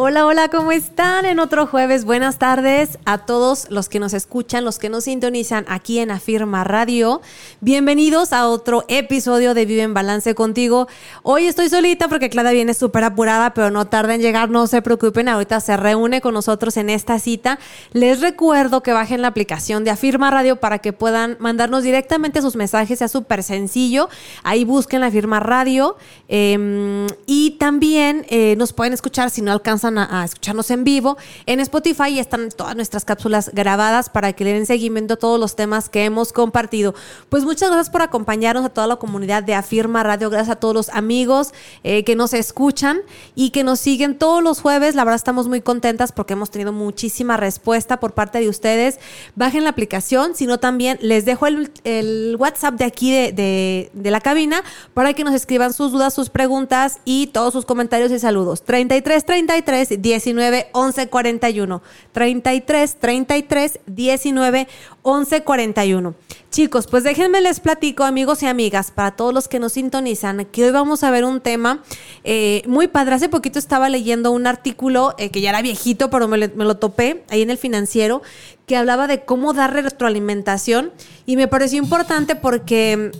Hola, hola, ¿cómo están? En otro jueves, buenas tardes a todos los que nos escuchan, los que nos sintonizan aquí en Afirma Radio. Bienvenidos a otro episodio de Vive en Balance contigo. Hoy estoy solita porque Clara viene súper apurada, pero no tarda en llegar, no se preocupen, ahorita se reúne con nosotros en esta cita. Les recuerdo que bajen la aplicación de Afirma Radio para que puedan mandarnos directamente sus mensajes, sea súper sencillo. Ahí busquen la Afirma Radio em, y también eh, nos pueden escuchar si no alcanzan a, escucharnos en vivo, en Spotify están todas nuestras cápsulas grabadas para que le den seguimiento a todos los temas que hemos compartido. Pues muchas gracias por acompañarnos a toda la comunidad de Afirma Radio, gracias a todos los amigos eh, que nos escuchan y que nos siguen todos los jueves. La verdad estamos muy contentas porque hemos tenido muchísima respuesta por parte de ustedes. Bajen la aplicación, sino también les dejo el, WhatsApp de aquí de, de la cabina para que nos escriban sus dudas, sus preguntas y todos sus comentarios y saludos. 33 33 19 11 41. 33 33 19 11 41. Chicos, pues déjenme les platico, amigos y amigas, para todos los que nos sintonizan, que hoy vamos a ver un tema eh, muy padre. Hace poquito estaba leyendo un artículo eh, que ya era viejito, pero me, me lo topé ahí en el financiero, que hablaba de cómo dar retroalimentación y me pareció importante porque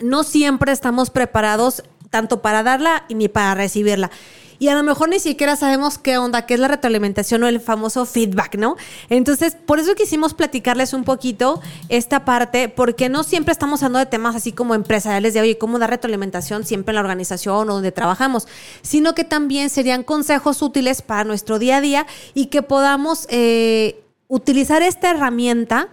no siempre estamos preparados tanto para darla ni para recibirla y a lo mejor ni siquiera sabemos qué onda, qué es la retroalimentación o el famoso feedback, ¿no? Entonces, por eso quisimos platicarles un poquito esta parte, porque no siempre estamos hablando de temas así como empresariales de, oye, cómo dar retroalimentación siempre en la organización o donde trabajamos, sino que también serían consejos útiles para nuestro día a día y que podamos eh, utilizar esta herramienta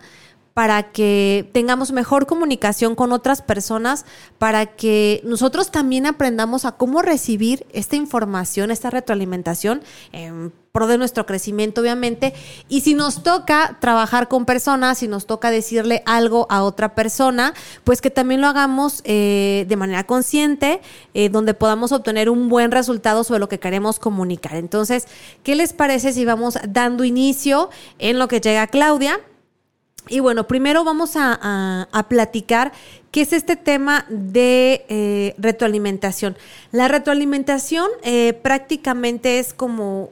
para que tengamos mejor comunicación con otras personas, para que nosotros también aprendamos a cómo recibir esta información, esta retroalimentación en pro de nuestro crecimiento, obviamente. Y si nos toca trabajar con personas, si nos toca decirle algo a otra persona, pues que también lo hagamos eh, de manera consciente, eh, donde podamos obtener un buen resultado sobre lo que queremos comunicar. Entonces, ¿qué les parece si vamos dando inicio en lo que llega Claudia? Y bueno, primero vamos a, platicar qué es este tema de eh, retroalimentación. La retroalimentación eh, prácticamente es como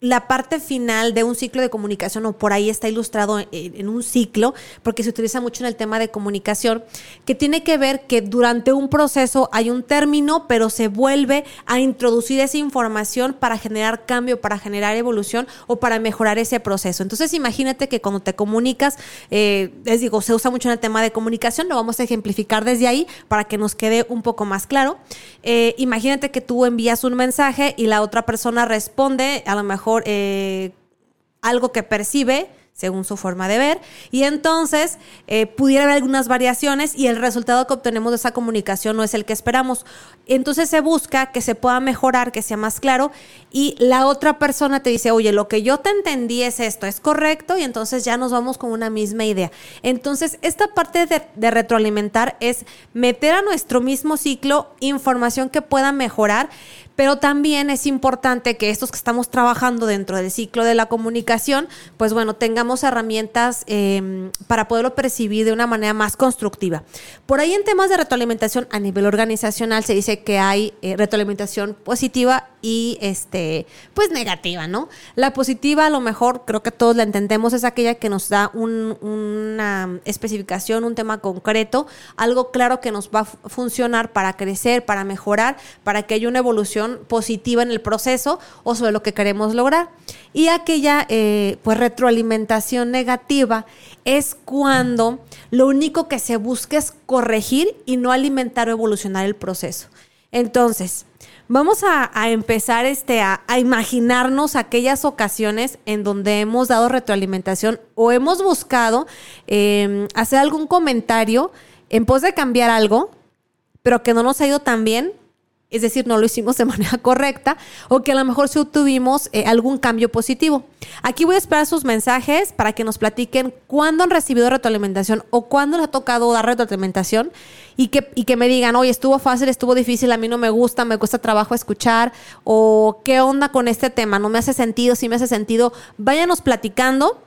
la parte final de un ciclo de comunicación, o por ahí está ilustrado en, un ciclo, porque se utiliza mucho en el tema de comunicación, que tiene que ver que durante un proceso hay un término, pero se vuelve a introducir esa información para generar cambio, para generar evolución o para mejorar ese proceso. Entonces, imagínate que cuando te comunicas, eh, les digo, se usa mucho en el tema de comunicación, lo vamos a ejemplificar desde ahí para que nos quede un poco más claro. Eh, imagínate que tú envías un mensaje y la otra persona responde, a lo mejor eh, algo que percibe según su forma de ver, y entonces eh, pudiera haber algunas variaciones y el resultado que obtenemos de esa comunicación no es el que esperamos. Entonces se busca que se pueda mejorar, que sea más claro, y la otra persona te dice, oye, lo que yo te entendí es esto, es correcto, y entonces ya nos vamos con una misma idea. Entonces, esta parte de retroalimentar es meter a nuestro mismo ciclo información que pueda mejorar, pero también es importante que estos que estamos trabajando dentro del ciclo de la comunicación, pues bueno, tengamos herramientas em, para poderlo percibir de una manera más constructiva. Por ahí en temas de retroalimentación a nivel organizacional se dice que hay eh, retroalimentación positiva y este pues negativa, ¿no? La positiva a lo mejor creo que todos la entendemos es aquella que nos da una especificación, un tema concreto, algo claro que nos va a funcionar para crecer, para mejorar, para que haya una evolución positiva en el proceso o sobre lo que queremos lograr. Y aquella eh, pues retroalimentación negativa es cuando lo único que se busca es corregir y no alimentar o evolucionar el proceso. Entonces, vamos a, empezar este, a, imaginarnos aquellas ocasiones en donde hemos dado retroalimentación o hemos buscado em, hacer algún comentario en pos de cambiar algo, pero que no nos ha ido tan bien es decir, no lo hicimos de manera correcta o que a lo mejor sí obtuvimos eh, algún cambio positivo. Aquí voy a esperar sus mensajes para que nos platiquen cuándo han recibido retroalimentación o cuándo les ha tocado dar retroalimentación y que, y que me digan, oye, estuvo fácil, estuvo difícil, a mí no me gusta, me cuesta trabajo escuchar o qué onda con este tema, no me hace sentido, sí me hace sentido. Váyanos platicando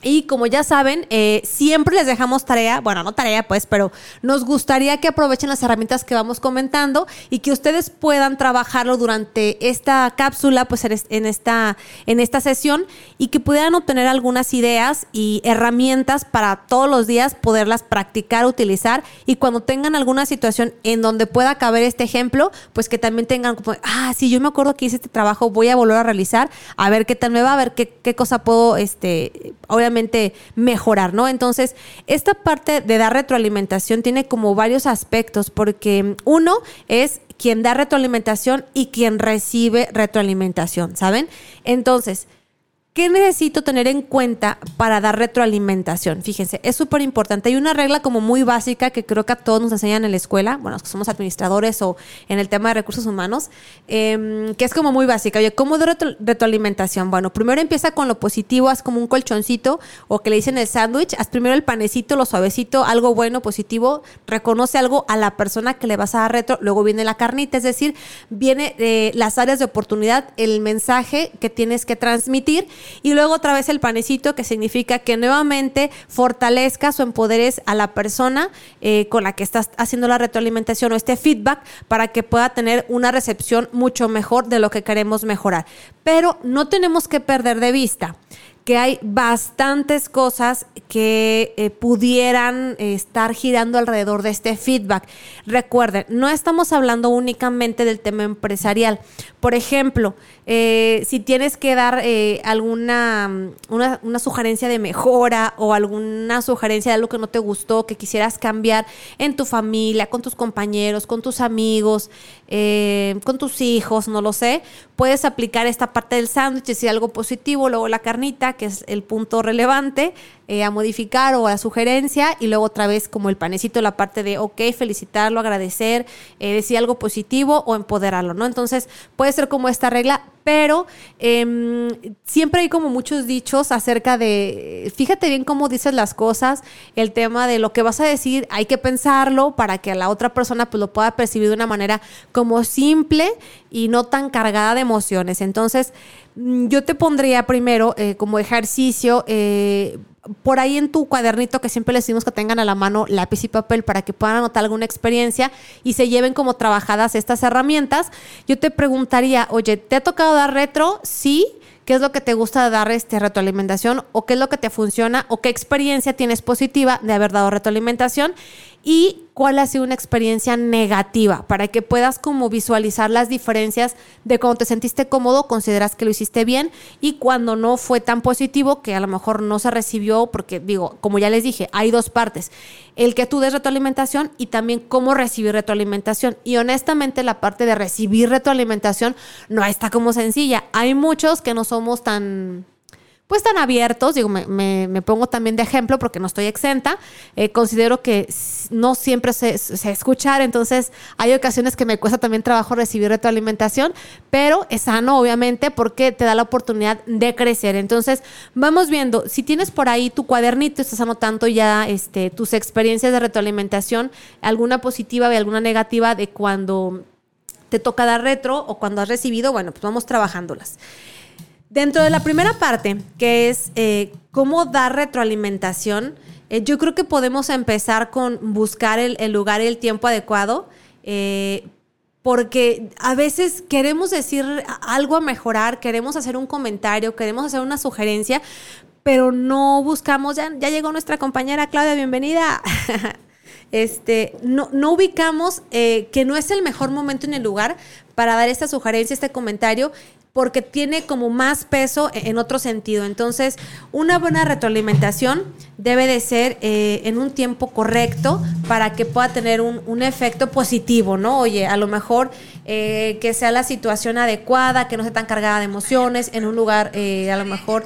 y como ya saben, eh, siempre les dejamos tarea, bueno, no tarea pues, pero nos gustaría que aprovechen las herramientas que vamos comentando y que ustedes puedan trabajarlo durante esta cápsula, pues en esta, en esta sesión y que puedan obtener algunas ideas y herramientas para todos los días poderlas practicar, utilizar y cuando tengan alguna situación en donde pueda caber este ejemplo, pues que también tengan como, ah, sí, yo me acuerdo que hice este trabajo, voy a volver a realizar, a ver qué tal me va, a ver qué, qué cosa puedo, este, mejorar, ¿no? Entonces, esta parte de dar retroalimentación tiene como varios aspectos, porque uno es quien da retroalimentación y quien recibe retroalimentación, ¿saben? Entonces, ¿Qué necesito tener en cuenta para dar retroalimentación? Fíjense, es súper importante. Hay una regla como muy básica que creo que a todos nos enseñan en la escuela, bueno, los que somos administradores o en el tema de recursos humanos, em, que es como muy básica. Oye, ¿cómo dar retroalimentación? Bueno, primero empieza con lo positivo, haz como un colchoncito o que le dicen el sándwich, haz primero el panecito, lo suavecito, algo bueno, positivo, reconoce algo a la persona que le vas a dar retro, luego viene la carnita, es decir, viene eh, las áreas de oportunidad, el mensaje que tienes que transmitir y luego otra vez el panecito, que significa que nuevamente fortalezcas o empoderes a la persona eh, con la que estás haciendo la retroalimentación o este feedback para que pueda tener una recepción mucho mejor de lo que queremos mejorar. Pero no tenemos que perder de vista que hay bastantes cosas que eh, pudieran estar girando alrededor de este feedback. Recuerden, no estamos hablando únicamente del tema empresarial. Por ejemplo, eh, si tienes que dar eh, alguna una, sugerencia de mejora o alguna sugerencia de algo que no te gustó, que quisieras cambiar en tu familia, con tus compañeros, con tus amigos, con tus hijos, no lo sé, puedes aplicar esta parte del sándwich, decir algo positivo, luego la carnita, que es el punto relevante, eh, a modificar o a sugerencia, y luego otra vez como el panecito, la parte de, ok, felicitarlo, agradecer, eh, decir algo positivo o empoderarlo, ¿no? Entonces puede ser como esta regla, pero em, siempre hay como muchos dichos acerca de, fíjate bien cómo dices las cosas, el tema de lo que vas a decir, hay que pensarlo para que la otra persona pues lo pueda percibir de una manera como simple y no tan cargada de emociones. Entonces, yo te pondría primero eh, como ejercicio eh, por ahí en tu cuadernito que siempre les decimos que tengan a la mano lápiz y papel para que puedan anotar alguna experiencia y se lleven como trabajadas estas herramientas, yo te preguntaría, oye, ¿te ha tocado dar retro? Sí. ¿Qué es lo que te gusta dar este retroalimentación? ¿O qué es lo que te funciona? ¿O qué experiencia tienes positiva de haber dado retroalimentación? y cuál ha sido una experiencia negativa para que puedas como visualizar las diferencias de cuando te sentiste cómodo, consideras que lo hiciste bien y cuando no fue tan positivo que a lo mejor no se recibió porque digo, como ya les dije, hay dos partes, el que tú des retroalimentación y también cómo recibir retroalimentación. Y honestamente la parte de recibir retroalimentación no está como sencilla, hay muchos que no somos tan pues tan abiertos, digo, me, pongo también de ejemplo porque no estoy exenta, eh, considero que no siempre se, se, escuchar, entonces hay ocasiones que me cuesta también trabajo recibir retroalimentación, pero es sano obviamente porque te da la oportunidad de crecer. Entonces, vamos viendo, si tienes por ahí tu cuadernito, estás anotando ya este, tus experiencias de retroalimentación, alguna positiva y alguna negativa de cuando te toca dar retro o cuando has recibido, bueno, pues vamos trabajándolas. Dentro de la primera parte, que es eh, cómo dar retroalimentación, eh, yo creo que podemos empezar con buscar el, lugar y el tiempo adecuado, eh, porque a veces queremos decir algo a mejorar, queremos hacer un comentario, queremos hacer una sugerencia, pero no buscamos, ya, llegó nuestra compañera Claudia, bienvenida. este, no, no ubicamos que no es el mejor momento en el lugar para dar esta sugerencia, este comentario, porque tiene como más peso e-, en otro sentido. Entonces, una buena retroalimentación debe de ser eh, en un tiempo correcto para que pueda tener un, efecto positivo, ¿no? Oye, a lo mejor eh, que sea la situación adecuada, que no sea tan cargada de emociones, en un lugar eh, a lo mejor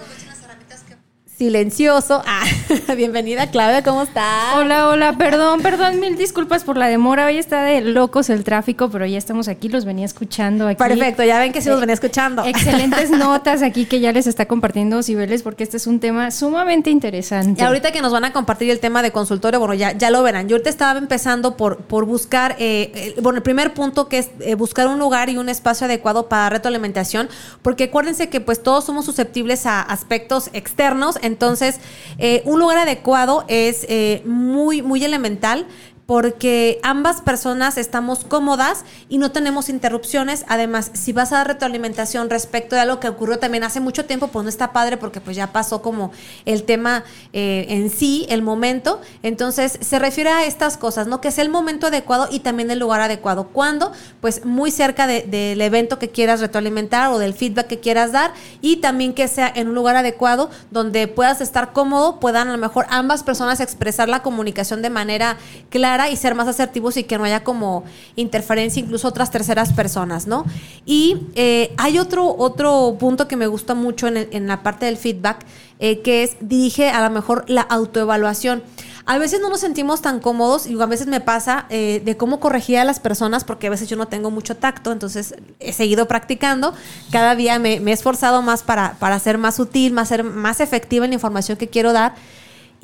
silencioso. Ah, bienvenida Claudia, ¿cómo estás? Hola, hola, perdón, perdón, mil disculpas por la demora. Hoy está de locos el tráfico, pero ya estamos aquí, los venía escuchando aquí. Perfecto, ya ven que sí los venía escuchando. Excelentes notas aquí que ya les está compartiendo Cibeles porque este es un tema sumamente interesante. Y ahorita que nos van a compartir el tema de consultorio, bueno, ya, ya lo verán. Yo ahorita estaba empezando por, por buscar, eh, bueno, el primer punto que es eh, buscar un lugar y un espacio adecuado para retroalimentación, porque acuérdense que pues todos somos susceptibles a aspectos externos, entonces eh, un lugar adecuado es muy, muy elemental porque ambas personas estamos cómodas y no tenemos interrupciones. Además, si vas a dar retroalimentación respecto de algo que ocurrió también hace mucho tiempo, pues no está padre porque pues ya pasó como el tema eh, en sí, el momento. Entonces, se refiere a estas cosas, ¿no? Que sea el momento adecuado y también el lugar adecuado. ¿Cuándo? Pues muy cerca del evento que quieras retroalimentar o del feedback que quieras dar y también que sea en un lugar adecuado donde puedas estar cómodo, puedan a lo mejor ambas personas expresar la comunicación de manera clara y ser más asertivos y que no haya como interferencia incluso otras terceras personas, ¿no? Y eh, hay otro, otro punto que me gusta mucho en, la parte del feedback, eh, que es dirige a lo mejor la autoevaluación. A veces no nos sentimos tan cómodos y a veces me pasa eh, de cómo corregir a las personas porque a veces yo no tengo mucho tacto, entonces he seguido practicando. Cada día me, he esforzado más para, para ser más útil, más, ser más efectiva en la información que quiero dar.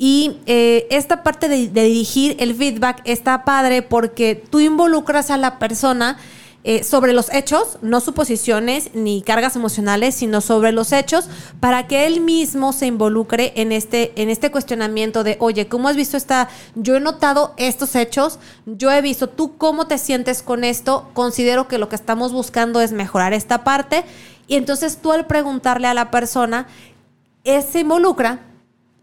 Y eh, esta parte de, dirigir el feedback está padre porque tú involucras a la persona eh, sobre los hechos, no suposiciones ni cargas emocionales, sino sobre los hechos, para que él mismo se involucre en este, en este cuestionamiento de, oye, ¿cómo has visto esta? Yo he notado estos hechos, yo he visto, ¿tú cómo te sientes con esto? Considero que lo que estamos buscando es mejorar esta parte. Y entonces tú al preguntarle a la persona, se involucra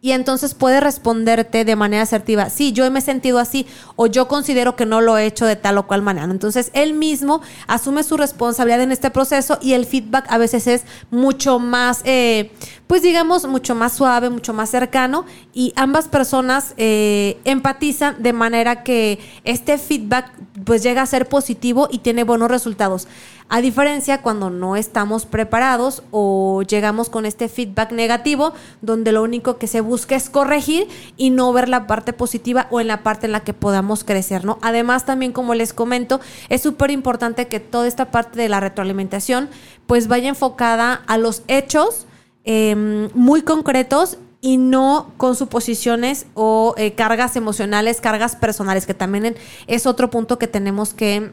y entonces puede responderte de manera asertiva, sí, yo me he sentido así o yo considero que no lo he hecho de tal o cual manera. Entonces él mismo asume su responsabilidad en este proceso y el feedback a veces es mucho más, eh, pues digamos, mucho más suave, mucho más cercano y ambas personas eh, empatizan de manera que este feedback pues llega a ser positivo y tiene buenos resultados. A diferencia cuando no estamos preparados o llegamos con este feedback negativo, donde lo único que se busca es corregir y no ver la parte positiva o en la parte en la que podamos crecer, ¿no? Además, también como les comento, es súper importante que toda esta parte de la retroalimentación pues vaya enfocada a los hechos em, muy concretos y no con suposiciones o eh, cargas emocionales, cargas personales, que también es otro punto que tenemos que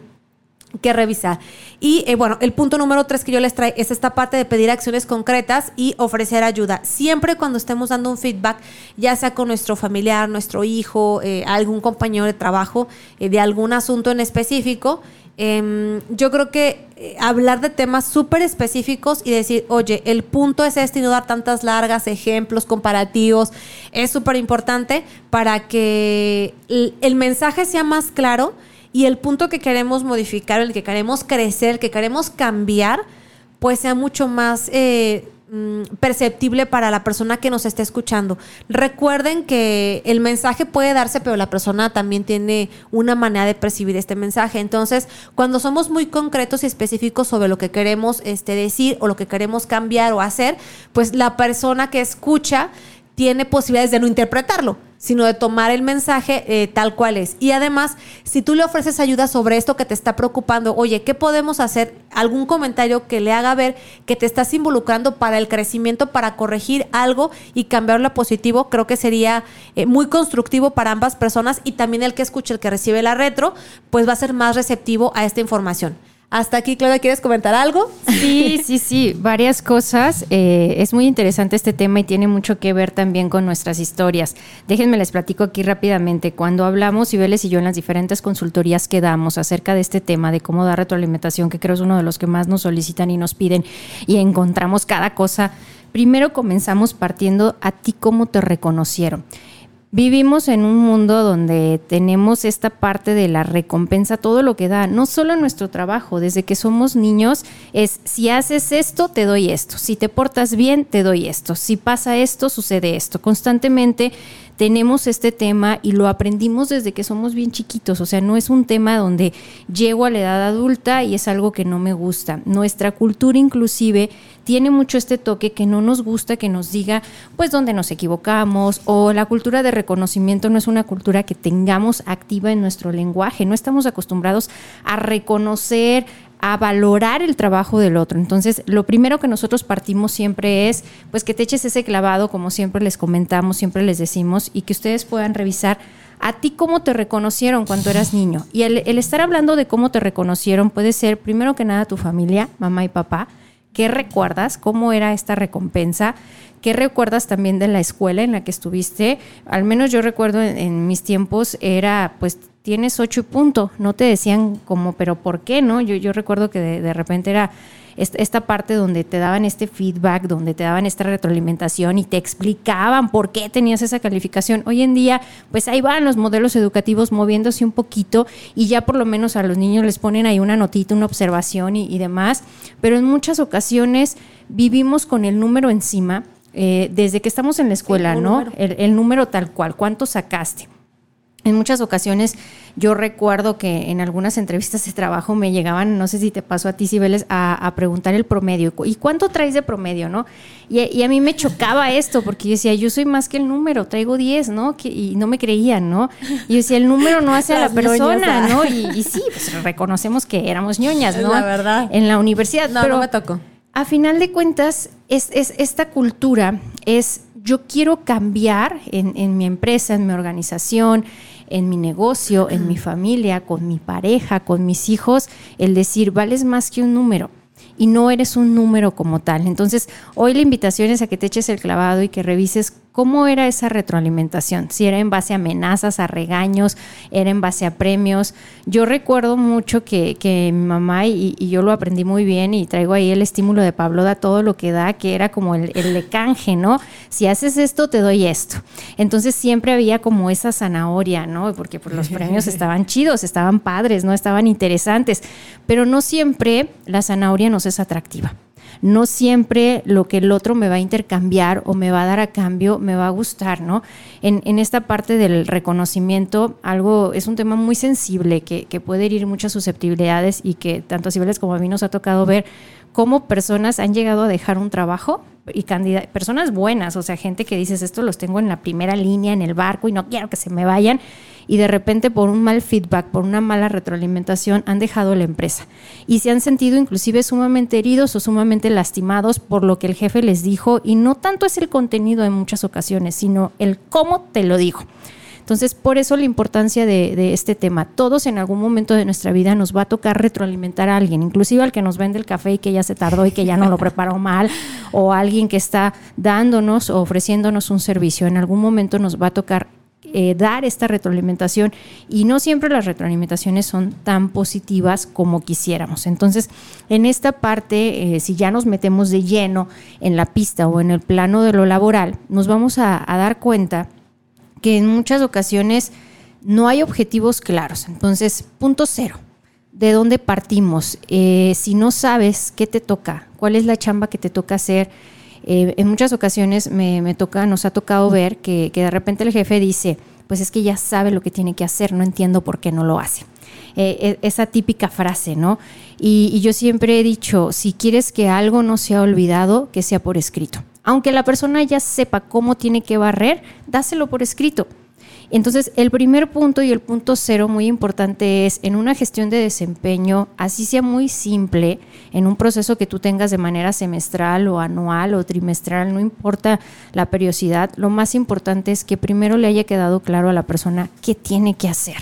que revisar. Y eh, bueno, el punto número tres que yo les traigo es esta parte de pedir acciones concretas y ofrecer ayuda. Siempre cuando estemos dando un feedback, ya sea con nuestro familiar, nuestro hijo, eh, algún compañero de trabajo, eh, de algún asunto en específico, em, yo creo que hablar de temas súper específicos y decir, oye, el punto es este y no dar tantas largas, ejemplos, comparativos, es súper importante para que el mensaje sea más claro y el punto que queremos modificar, el que queremos crecer, el que queremos cambiar, pues sea mucho más eh, mm, perceptible para la persona que nos esté escuchando. Recuerden que el mensaje puede darse, pero la persona también tiene una manera de percibir este mensaje. Entonces, cuando somos muy concretos y específicos sobre lo que queremos este, decir o lo que queremos cambiar o hacer, pues la persona que escucha tiene posibilidades de no interpretarlo sino de tomar el mensaje eh, tal cual es. Y además, si tú le ofreces ayuda sobre esto que te está preocupando, oye, ¿qué podemos hacer? Algún comentario que le haga ver que te estás involucrando para el crecimiento, para corregir algo y cambiarlo a positivo, creo que sería eh, muy constructivo para ambas personas y también el que escuche, el que recibe la retro, pues va a ser más receptivo a esta información. Hasta aquí, Claudia, ¿quieres comentar algo? Sí, sí, sí, varias cosas. Eh, es muy interesante este tema y tiene mucho que ver también con nuestras historias. Déjenme les platico aquí rápidamente. Cuando hablamos, Cibeles y yo, en las diferentes consultorías que damos acerca de este tema de cómo dar retroalimentación, que creo es uno de los que más nos solicitan y nos piden, y encontramos cada cosa, primero comenzamos partiendo a ti cómo te reconocieron. Vivimos en un mundo donde tenemos esta parte de la recompensa, todo lo que da, no solo nuestro trabajo, desde que somos niños, es si haces esto, te doy esto, si te portas bien, te doy esto, si pasa esto, sucede esto. Constantemente tenemos este tema y lo aprendimos desde que somos bien chiquitos, o sea, no es un tema donde llego a la edad adulta y es algo que no me gusta. Nuestra cultura inclusive tiene mucho este toque que no nos gusta que nos diga pues dónde nos equivocamos o la cultura de reconocimiento no es una cultura que tengamos activa en nuestro lenguaje, no estamos acostumbrados a reconocer, a valorar el trabajo del otro. Entonces, lo primero que nosotros partimos siempre es, pues que te eches ese clavado, como siempre les comentamos, siempre les decimos, y que ustedes puedan revisar a ti cómo te reconocieron cuando eras niño. Y el, estar hablando de cómo te reconocieron puede ser, primero que nada, tu familia, mamá y papá. ¿Qué recuerdas? ¿Cómo era esta recompensa? ¿Qué recuerdas también de la escuela en la que estuviste? Al menos yo recuerdo en mis tiempos era pues tienes ocho y punto. No te decían como, pero ¿por qué no? Yo, yo recuerdo que de, repente era esta parte donde te daban este feedback, donde te daban esta retroalimentación y te explicaban por qué tenías esa calificación. Hoy en día, pues ahí van los modelos educativos moviéndose un poquito y ya por lo menos a los niños les ponen ahí una notita, una observación y, demás. Pero en muchas ocasiones vivimos con el número encima. Eh, desde que estamos en la escuela, ¿no? el número tal cual, ¿cuánto sacaste? En muchas ocasiones yo recuerdo que en algunas entrevistas de trabajo me llegaban, no sé si te pasó a ti, Cibeles, a, preguntar el promedio. ¿Y cuánto traes de promedio, no? Y, a mí me chocaba esto porque yo decía, yo soy más que el número, traigo 10, ¿no? y no me creían, ¿no? Y yo decía, el número no hace a la persona, ¿no? Y, sí, pues reconocemos que éramos ñoñas, ¿no? La verdad. En la universidad. No, pero no me tocó. A final de cuentas, es, es esta cultura es yo quiero cambiar en, en mi empresa, en mi organización, en mi negocio, en mi familia, con mi pareja, con mis hijos, el decir, vales más que un número y no eres un número como tal. Entonces, hoy la invitación es a que te eches el clavado y que revises ¿Cómo era esa retroalimentación? Si era en base a amenazas, a regaños, era en base a premios. Yo recuerdo mucho que, mi mamá, y, yo lo aprendí muy bien, y traigo ahí el estímulo de Pablo da todo lo que da, que era como el, el canje, ¿no? Si haces esto, te doy esto. Entonces siempre había como esa zanahoria, ¿no? Porque pues, los premios estaban chidos, estaban padres, ¿no? Estaban interesantes, pero no siempre la zanahoria nos es atractiva no siempre lo que el otro me va a intercambiar o me va a dar a cambio me va a gustar, ¿no? En, esta parte del reconocimiento, algo es un tema muy sensible que, puede herir muchas susceptibilidades y que tanto a Cibeles como a mí nos ha tocado ver cómo personas han llegado a dejar un trabajo y personas buenas, o sea, gente que dices, esto los tengo en la primera línea, en el barco y no quiero que se me vayan y de repente por un mal feedback, por una mala retroalimentación, han dejado la empresa y se han sentido inclusive sumamente heridos o sumamente lastimados por lo que el jefe les dijo y no tanto es el contenido en muchas ocasiones, sino el cómo te lo dijo. Entonces, por eso la importancia de, este tema. Todos en algún momento de nuestra vida nos va a tocar retroalimentar a alguien, inclusive al que nos vende el café y que ya se tardó y que ya no lo preparó mal, o alguien que está dándonos o ofreciéndonos un servicio. En algún momento nos va a tocar eh, dar esta retroalimentación y no siempre las retroalimentaciones son tan positivas como quisiéramos. Entonces, en esta parte, eh, si ya nos metemos de lleno en la pista o en el plano de lo laboral, nos vamos a, dar cuenta que en muchas ocasiones no hay objetivos claros. Entonces, punto cero. ¿De dónde partimos? Eh, si no sabes qué te toca, cuál es la chamba que te toca hacer, eh, en muchas ocasiones me, toca, nos ha tocado ver que, de repente el jefe dice, pues es que ya sabe lo que tiene que hacer, no entiendo por qué no lo hace. Eh, e, esa típica frase, ¿no? Y, y, yo siempre he dicho, si quieres que algo no sea olvidado, que sea por escrito. Aunque la persona ya sepa cómo tiene que barrer, dáselo por escrito. Entonces, el primer punto y el punto cero muy importante es en una gestión de desempeño, así sea muy simple, en un proceso que tú tengas de manera semestral o anual o trimestral, no importa la periodicidad, lo más importante es que primero le haya quedado claro a la persona qué tiene que hacer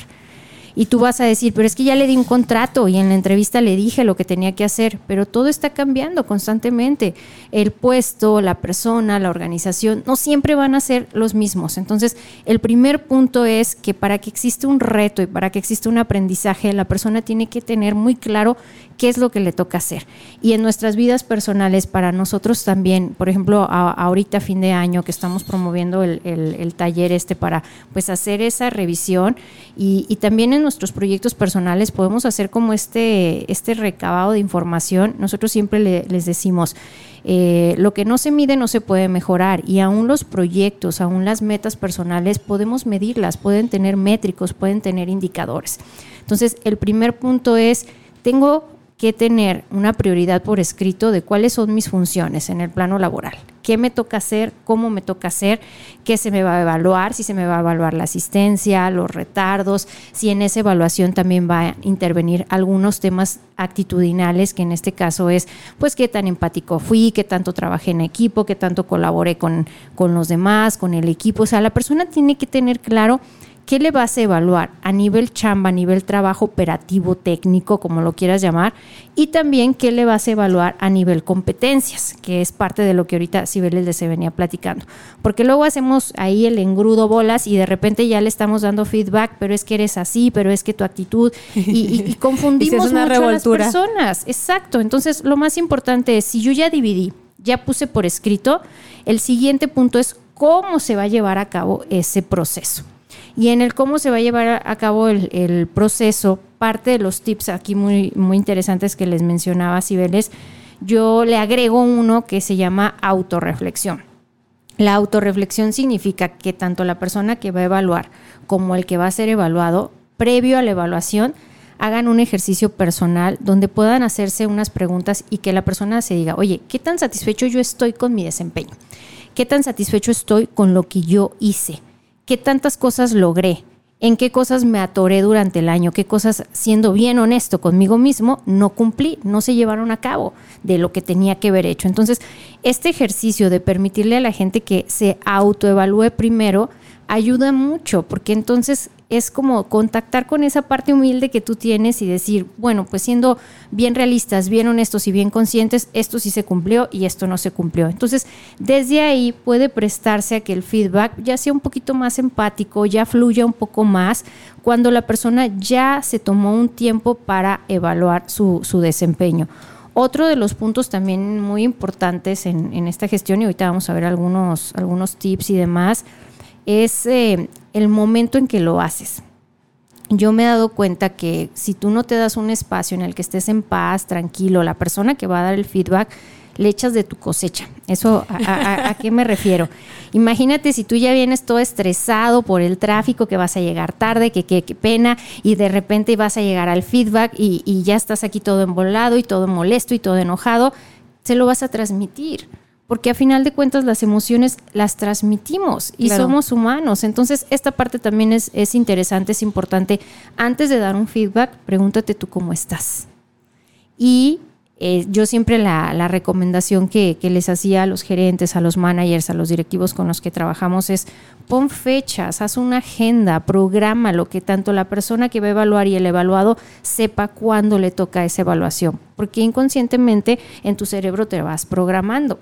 y tú vas a decir, pero es que ya le di un contrato y en la entrevista le dije lo que tenía que hacer, pero todo está cambiando constantemente. El puesto, la persona, la organización, no siempre van a ser los mismos. Entonces, el primer punto es que para que exista un reto y para que exista un aprendizaje, la persona tiene que tener muy claro qué es lo que le toca hacer. Y en nuestras vidas personales, para nosotros también, por ejemplo, ahorita fin de año que estamos promoviendo el, taller este para pues hacer esa revisión y, y también en nuestros proyectos personales podemos hacer como este, este recabado de información. Nosotros siempre les decimos, eh, lo que no se mide no se puede mejorar y aún los proyectos, aún las metas personales podemos medirlas, pueden tener métricos, pueden tener indicadores. Entonces, el primer punto es, tengo que tener una prioridad por escrito de cuáles son mis funciones en el plano laboral. ¿Qué me toca hacer? ¿Cómo me toca hacer? ¿Qué se me va a evaluar? Si se me va a evaluar la asistencia, los retardos, si en esa evaluación también va a intervenir algunos temas actitudinales, que en este caso es, pues, qué tan empático fui, qué tanto trabajé en equipo, qué tanto colaboré con, con los demás, con el equipo. O sea, la persona tiene que tener claro ¿qué le vas a evaluar a nivel chamba, a nivel trabajo operativo, técnico, como lo quieras llamar? Y también qué le vas a evaluar a nivel competencias, que es parte de lo que ahorita Cibeles se venía platicando. Porque luego hacemos ahí el engrudo bolas y de repente ya le estamos dando feedback, pero es que eres así, pero es que tu actitud, y, confundimos mucho a las personas. Exacto. Entonces, lo más importante es, si yo ya dividí, ya puse por escrito, el siguiente punto es cómo se va a llevar a cabo ese proceso. Y en el cómo se va a llevar a cabo el, proceso, parte de los tips aquí muy, muy interesantes que les mencionaba Cibeles, yo le agrego uno que se llama autorreflexión. La autorreflexión significa que tanto la persona que va a evaluar como el que va a ser evaluado, previo a la evaluación, hagan un ejercicio personal donde puedan hacerse unas preguntas y que la persona se diga, oye, ¿qué tan satisfecho yo estoy con mi desempeño? ¿Qué tan satisfecho estoy con lo que yo hice? Qué tantas cosas logré, en qué cosas me atoré durante el año, qué cosas, siendo bien honesto conmigo mismo, no cumplí, no se llevaron a cabo de lo que tenía que haber hecho. Entonces, este ejercicio de permitirle a la gente que se autoevalúe primero ayuda mucho, porque entonces es como contactar con esa parte humilde que tú tienes y decir, bueno, pues siendo bien realistas, bien honestos y bien conscientes, esto sí se cumplió y esto no se cumplió. Entonces, desde ahí puede prestarse a que el feedback ya sea un poquito más empático, ya fluya un poco más cuando la persona ya se tomó un tiempo para evaluar su, desempeño. Otro de los puntos también muy importantes en, en, esta gestión, y ahorita vamos a ver algunos, algunos tips y demás, es eh, el momento en que lo haces. Yo me he dado cuenta que si tú no te das un espacio en el que estés en paz, tranquilo, la persona que va a dar el feedback, le echas de tu cosecha. ¿Eso a, qué me refiero? Imagínate si tú ya vienes todo estresado por el tráfico, que vas a llegar tarde, que qué pena, y de repente vas a llegar al feedback y, y ya estás aquí todo embolado y todo molesto y todo enojado, se lo vas a transmitir porque a final de cuentas las emociones las transmitimos y somos humanos. Entonces, esta parte también es, es interesante, es importante. Antes de dar un feedback, pregúntate tú cómo estás. Y eh, yo siempre la, recomendación que, que, les hacía a los gerentes, a los managers, a los directivos con los que trabajamos es pon fechas, haz una agenda, programa lo que tanto la persona que va a evaluar y el evaluado sepa cuándo le toca esa evaluación, porque inconscientemente en tu cerebro te vas programando.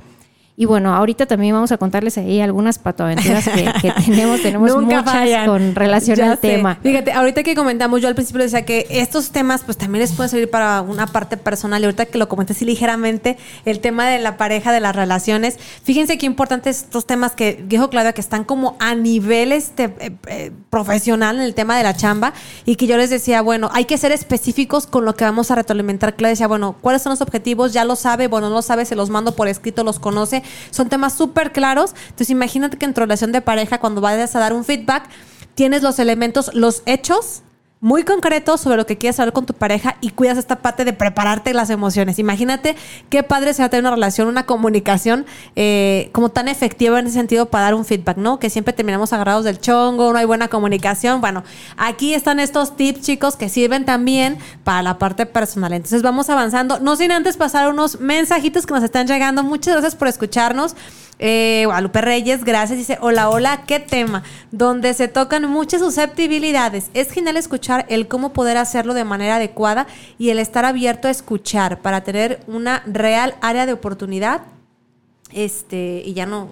Y bueno, ahorita también vamos a contarles ahí algunas patoaventuras que, tenemos. Tenemos muchas con relación al tema. Fíjate, ahorita que comentamos, yo al principio decía que estos temas pues también les pueden servir para una parte personal. Y ahorita que lo comenté así ligeramente, el tema de la pareja, de las relaciones. Fíjense qué importantes estos temas que dijo Claudia, que están como a nivel este, eh, eh, profesional en el tema de la chamba. Y que yo les decía, bueno, hay que ser específicos con lo que vamos a retroalimentar. Claudia decía, bueno, ¿cuáles son los objetivos? Ya lo sabe, bueno, no lo sabe, se los mando por escrito, los conoce son temas súper claros. Entonces imagínate que en tu relación de pareja, cuando vayas a dar un feedback, tienes los elementos, los hechos muy concretos sobre lo que quieres hablar con tu pareja y cuidas esta parte de prepararte las emociones. Imagínate qué padre sea tener una relación, una comunicación eh, como tan efectiva en ese sentido para dar un feedback, ¿no? Que siempre terminamos agarrados del chongo, no hay buena comunicación. Bueno, aquí están estos tips, chicos, que sirven también para la parte personal. Entonces vamos avanzando, no sin antes pasar unos mensajitos que nos están llegando. Muchas gracias por escucharnos. Eh, Guadalupe Reyes, gracias. Dice, hola, hola, qué tema. Donde se tocan muchas susceptibilidades. Es genial escuchar el cómo poder hacerlo de manera adecuada y el estar abierto a escuchar para tener una real área de oportunidad. Este, y ya no,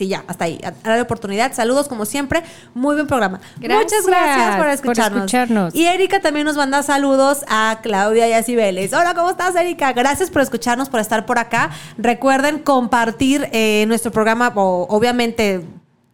Sí, ya, hasta ahí. A la oportunidad. Saludos como siempre. Muy buen programa. Muchas gracias por escucharnos. Y Erika también nos manda saludos a Claudia y a Cibeles. Hola, ¿cómo estás, Erika? Gracias por escucharnos, por estar por acá. Recuerden compartir eh, nuestro programa, o, obviamente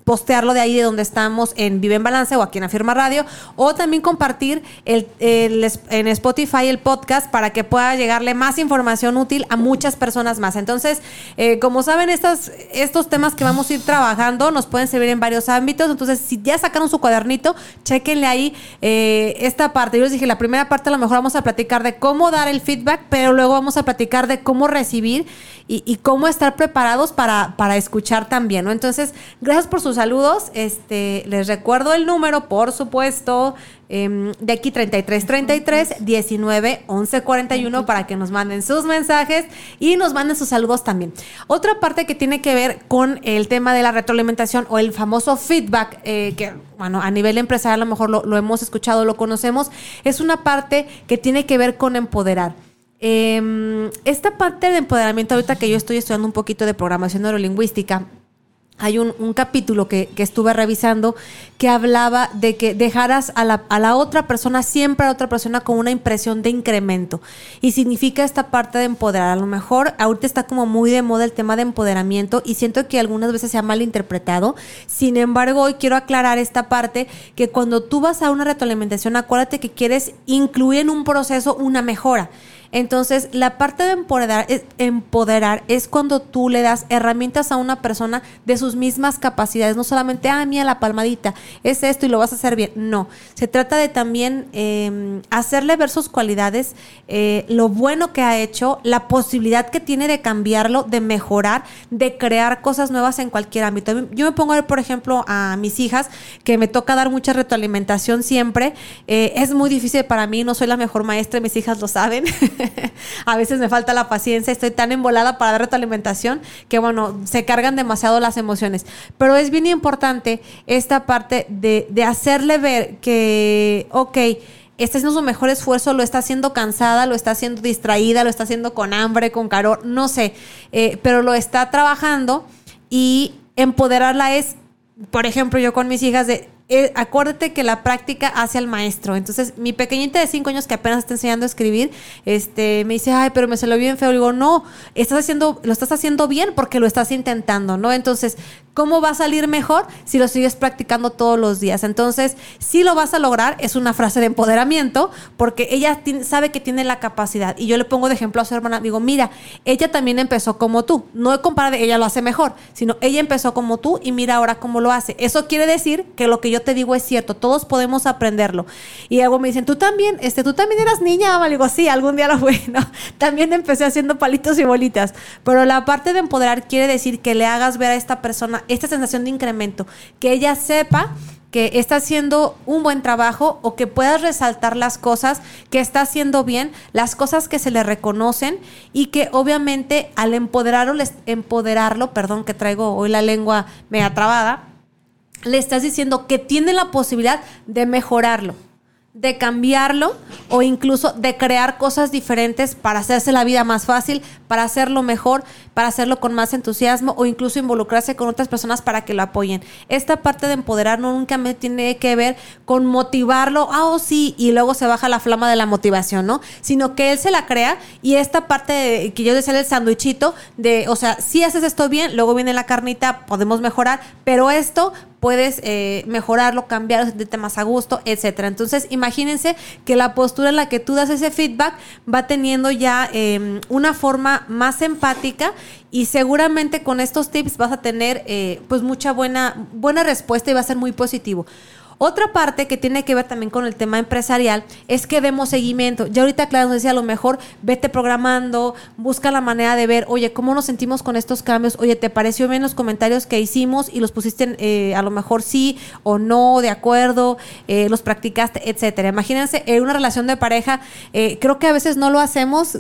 postearlo de ahí de donde estamos en Vive en Balance o aquí en Afirma Radio, o también compartir el, en Spotify el podcast para que pueda llegarle más información útil a muchas personas más. Entonces, eh, como saben, estas, estos temas que vamos a ir trabajando nos pueden servir en varios ámbitos. Entonces, si ya sacaron su cuadernito, chequenle ahí eh, esta parte. Yo les dije, la primera parte a lo mejor vamos a platicar de cómo dar el feedback, pero luego vamos a platicar de cómo recibir y, cómo estar preparados para, para escuchar también, ¿no? Entonces, gracias por sus saludos. Este, les recuerdo el número, por supuesto, em, de aquí 33 33 19 11 41 para que nos manden sus mensajes y nos manden sus saludos también. Otra parte que tiene que ver con el tema de la retroalimentación o el famoso feedback, eh, que bueno, a nivel empresarial a lo mejor lo, lo hemos escuchado, lo conocemos, es una parte que tiene que ver con empoderar. Em, esta parte de empoderamiento, ahorita que yo estoy estudiando un poquito de programación neurolingüística, hay un, capítulo que, estuve revisando que hablaba de que dejaras a la, a la, otra persona, siempre a la otra persona, con una impresión de incremento. Y significa esta parte de empoderar. A lo mejor ahorita está como muy de moda el tema de empoderamiento y siento que algunas veces se ha malinterpretado. Sin embargo, hoy quiero aclarar esta parte que cuando tú vas a una retroalimentación, acuérdate que quieres incluir en un proceso una mejora. Entonces, la parte de empoderar es, empoderar es cuando tú le das herramientas a una persona de sus mismas capacidades, no solamente, ah, mira la palmadita, es esto y lo vas a hacer bien. No, se trata de también em, hacerle ver sus cualidades, eh, lo bueno que ha hecho, la posibilidad que tiene de cambiarlo, de mejorar, de crear cosas nuevas en cualquier ámbito. Yo me pongo a ver, por ejemplo, a mis hijas, que me toca dar mucha retroalimentación siempre. Eh, es muy difícil para mí, no soy la mejor maestra, mis hijas lo saben. a veces me falta la paciencia, estoy tan embolada para dar alimentación que, bueno, se cargan demasiado las emociones. Pero es bien importante esta parte de, hacerle ver que, ok, está haciendo su mejor esfuerzo, lo está haciendo cansada, lo está haciendo distraída, lo está haciendo con hambre, con calor, no sé, eh, pero lo está trabajando y empoderarla es, por ejemplo, yo con mis hijas de eh, acuérdate que la práctica hace al maestro. Entonces, mi pequeñita de cinco años que apenas está enseñando a escribir, este, me dice, ay, pero me salió bien feo. Le digo, no, estás haciendo, lo estás haciendo bien porque lo estás intentando, ¿no? Entonces, ¿cómo va a salir mejor si lo sigues practicando todos los días? Entonces, si lo vas a lograr, es una frase de empoderamiento, porque ella sabe que tiene la capacidad. Y yo le pongo de ejemplo a su hermana, digo, mira, ella también empezó como tú. No he comparado, ella lo hace mejor, sino ella empezó como tú y mira ahora cómo lo hace. Eso quiere decir que lo que yo te digo es cierto, todos podemos aprenderlo. Y luego me dicen, tú también, este, tú también eras niña, me digo, sí, algún día lo fui. También empecé haciendo palitos y bolitas, pero la parte de empoderar quiere decir que le hagas ver a esta persona esta sensación de incremento, que ella sepa que está haciendo un buen trabajo o que puedas resaltar las cosas que está haciendo bien, las cosas que se le reconocen y que obviamente al empoderarlo, empoderarlo, perdón que traigo hoy la lengua media trabada, le estás diciendo que tiene la posibilidad de mejorarlo de cambiarlo o incluso de crear cosas diferentes para hacerse la vida más fácil, para hacerlo mejor, para hacerlo con más entusiasmo o incluso involucrarse con otras personas para que lo apoyen. Esta parte de empoderar nunca me tiene que ver con motivarlo, ah, oh sí, y luego se baja la flama de la motivación, ¿no? Sino que él se la crea y esta parte que yo decía el sándwichito de, o sea, si haces esto bien, luego viene la carnita, podemos mejorar, pero esto puedes eh, mejorarlo, cambiarlo, sentirte más a gusto, etcétera. Entonces, imagínense que la postura en la que tú das ese feedback va teniendo ya em, una forma más empática y seguramente con estos tips vas a tener eh, pues mucha buena, buena respuesta y va a ser muy positivo. Otra parte que tiene que ver también con el tema empresarial es que demos seguimiento. Ya ahorita Clara nos decía, a lo mejor vete programando, busca la manera de ver, oye, ¿cómo nos sentimos con estos cambios? Oye, ¿te pareció bien los comentarios que hicimos y los pusiste eh, a lo mejor sí o no, de acuerdo, eh, los practicaste, etcétera? Imagínense, en una relación de pareja, eh, creo que a veces no lo hacemos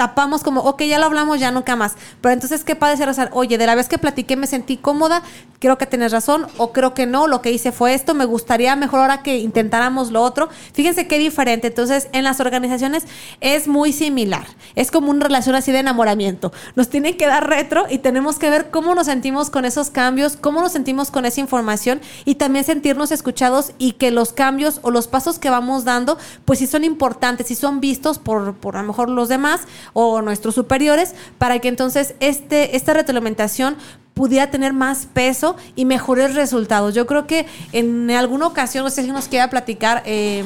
tapamos como, ok, ya lo hablamos, ya nunca más. Pero entonces, ¿qué puede ser? oye, de la vez que platiqué me sentí cómoda, creo que tienes razón, o creo que no, lo que hice fue esto, me gustaría mejor ahora que intentáramos lo otro. Fíjense qué diferente. Entonces, en las organizaciones es muy similar. Es como una relación así de enamoramiento. Nos tienen que dar retro y tenemos que ver cómo nos sentimos con esos cambios, cómo nos sentimos con esa información y también sentirnos escuchados y que los cambios o los pasos que vamos dando, pues sí son importantes, si son vistos por, por a lo mejor los demás o nuestros superiores para que entonces este, esta retroalimentación pudiera tener más peso y mejores resultados. Yo creo que en alguna ocasión, no sé si nos quiera platicar. Eh,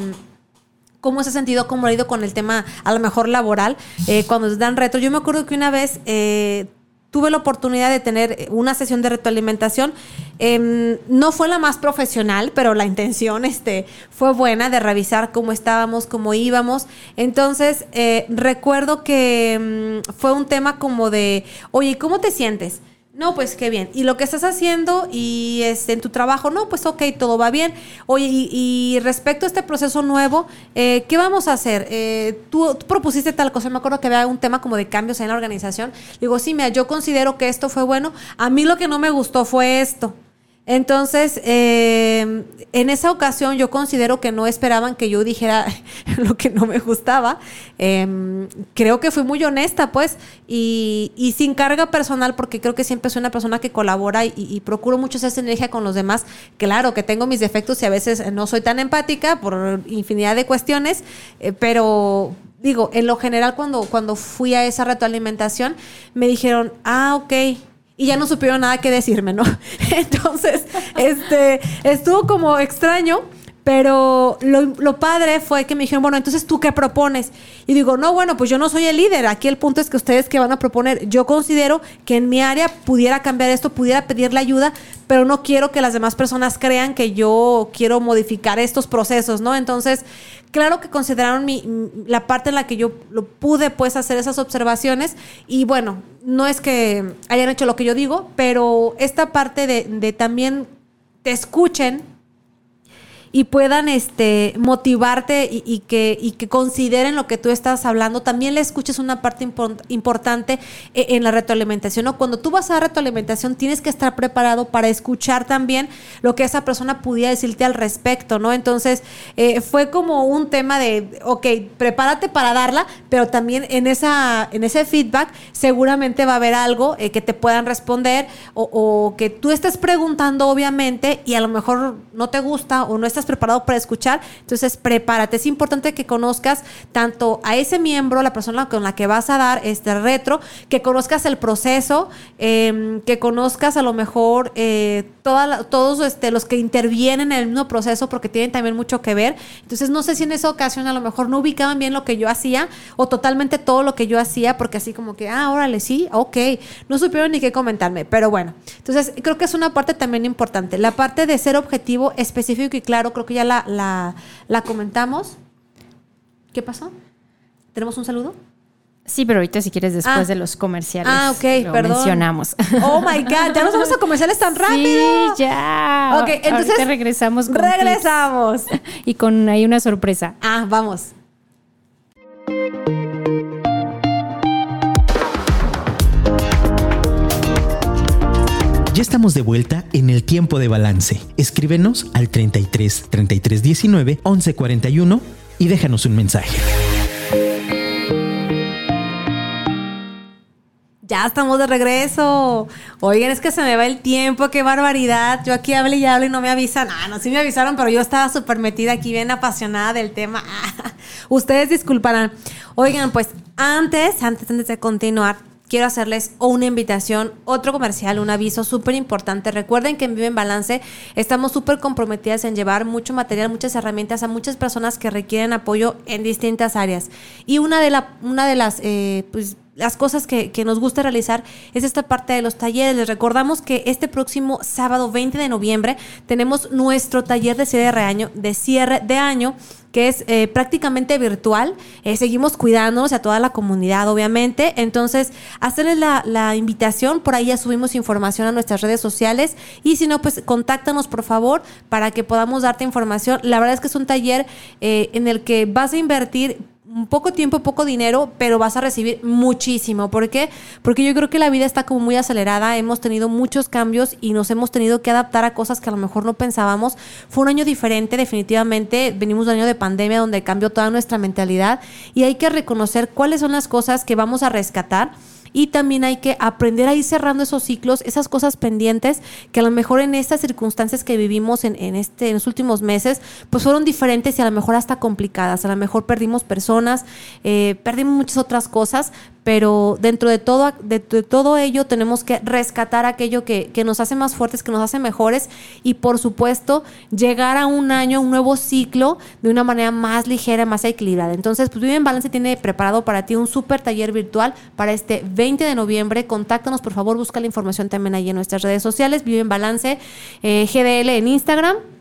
cómo se ha sentido, cómo ha ido con el tema a lo mejor laboral, eh, cuando les dan retos. Yo me acuerdo que una vez eh, tuve la oportunidad de tener una sesión de retroalimentación. Em, no fue la más profesional, pero la intención este, fue buena de revisar cómo estábamos, cómo íbamos. Entonces, eh, recuerdo que mm, fue un tema como de, oye, ¿cómo te sientes? No, pues qué bien. ¿Y lo que estás haciendo y este, en tu trabajo? No, pues ok, todo va bien. Oye, y, respecto a este proceso nuevo, eh, ¿qué vamos a hacer? Eh, ¿tú, propusiste tal cosa. Me acuerdo que había un tema como de cambios en la organización. Digo, sí, mira, yo considero que esto fue bueno. A mí lo que no me gustó fue esto. Entonces, eh, en esa ocasión yo considero que no esperaban que yo dijera lo que no me gustaba. Em, creo que fui muy honesta, pues, y, y, sin carga personal, porque creo que siempre soy una persona que colabora y, procuro mucho esa energía con los demás. Claro que tengo mis defectos y a veces no soy tan empática por infinidad de cuestiones, eh, pero digo, en lo general cuando, cuando fui a esa retroalimentación, me dijeron, ah, ok y ya no supieron nada que decirme, ¿no? Entonces, este, estuvo como extraño, pero lo, padre fue que me dijeron, bueno, entonces tú qué propones? Y digo, no, bueno, pues yo no soy el líder. Aquí el punto es que ustedes qué van a proponer. Yo considero que en mi área pudiera cambiar esto, pudiera pedirle ayuda, pero no quiero que las demás personas crean que yo quiero modificar estos procesos, ¿no? Entonces, claro que consideraron mi, la parte en la que yo lo pude pues hacer esas observaciones y bueno, no es que hayan hecho lo que yo digo, pero esta parte de, de también te escuchen y puedan este, motivarte y, que, y que consideren lo que tú estás hablando. También le escuches una parte importante e, en la retroalimentación. ¿no? Cuando tú vas a retroalimentación, tienes que estar preparado para escuchar también lo que esa persona pudiera decirte al respecto, ¿no? Entonces, eh, fue como un tema de, ok, prepárate para darla, pero también en, esa, en ese feedback seguramente va a haber algo eh, que te puedan responder o que tú estés preguntando, obviamente, y a lo mejor no te gusta o no estás preparado para escuchar, entonces prepárate. Es importante que conozcas tanto a ese miembro, la persona con la que vas a dar este retro, que conozcas el proceso, em, que conozcas a lo mejor eh, todos este, los que intervienen en el mismo proceso, porque tienen también mucho que ver. Entonces, no sé si en esa ocasión a lo mejor no ubicaban bien lo que yo hacía o totalmente todo lo que yo hacía, porque así como que, ah, órale, sí, ok, no supieron ni qué comentarme, pero bueno. Entonces, creo que es una parte también importante. La parte de ser objetivo, específico y claro, creo que ya la, la, comentamos. ¿Qué pasó? ¿Tenemos un saludo? Sí, pero ahorita si quieres después ah. de los comerciales. Ah, ok, perdón. mencionamos. Oh my God, ya nos vamos a comerciales tan rápido. Sí, ya. Ok, entonces. Ahorita regresamos con Regresamos. Y con ahí una sorpresa. Ah, vamos. Ya estamos de vuelta en el tiempo de balance. Escríbenos al 33 33 19 11 41 y déjanos un mensaje. Ya estamos de regreso. Oigan, es que se me va el tiempo, qué barbaridad. Yo aquí hablo y hablo y no me avisan. Ah, no, sí me avisaron, pero yo estaba súper metida aquí, bien apasionada del tema. ustedes disculparán. Oigan, pues antes, antes, antes de continuar, quiero hacerles una invitación, otro comercial, un aviso súper importante. Recuerden que en Vive en Balance estamos súper comprometidas en llevar mucho material, muchas herramientas a muchas personas que requieren apoyo en distintas áreas. Y una de, la, una de las eh, pues, las cosas que, que, nos gusta realizar es esta parte de los talleres. Les recordamos que este próximo sábado 20 de noviembre tenemos nuestro taller de cierre de año, de cierre de año que es eh, prácticamente virtual. Eh, seguimos cuidándonos a toda la comunidad, obviamente. Entonces, hacerles la, la, invitación, por ahí ya subimos información a nuestras redes sociales. Y si no, pues contáctanos, por favor, para que podamos darte información. La verdad es que es un taller eh, en el que vas a invertir poco tiempo, poco dinero, pero vas a recibir muchísimo. ¿Por qué? Porque yo creo que la vida está como muy acelerada, hemos tenido muchos cambios y nos hemos tenido que adaptar a cosas que a lo mejor no pensábamos. Fue un año diferente, definitivamente. Venimos de un año de pandemia donde cambió toda nuestra mentalidad y hay que reconocer cuáles son las cosas que vamos a rescatar y también hay que aprender a ir cerrando esos ciclos, esas cosas pendientes que a lo mejor en estas circunstancias que vivimos en, este, en los últimos meses, pues fueron diferentes y a lo mejor hasta complicadas. A lo mejor perdimos personas, eh, perdimos muchas otras cosas, pero dentro de todo, de, todo ello tenemos que rescatar aquello que, que, nos hace más fuertes, que nos hace mejores y por supuesto llegar a un año, un nuevo ciclo de una manera más ligera, más equilibrada. Entonces, pues Vive en Balance tiene preparado para ti un súper taller virtual para este 20 de noviembre. Contáctanos, por favor, busca la información también ahí en nuestras redes sociales, Vive en Balance eh, GDL en Instagram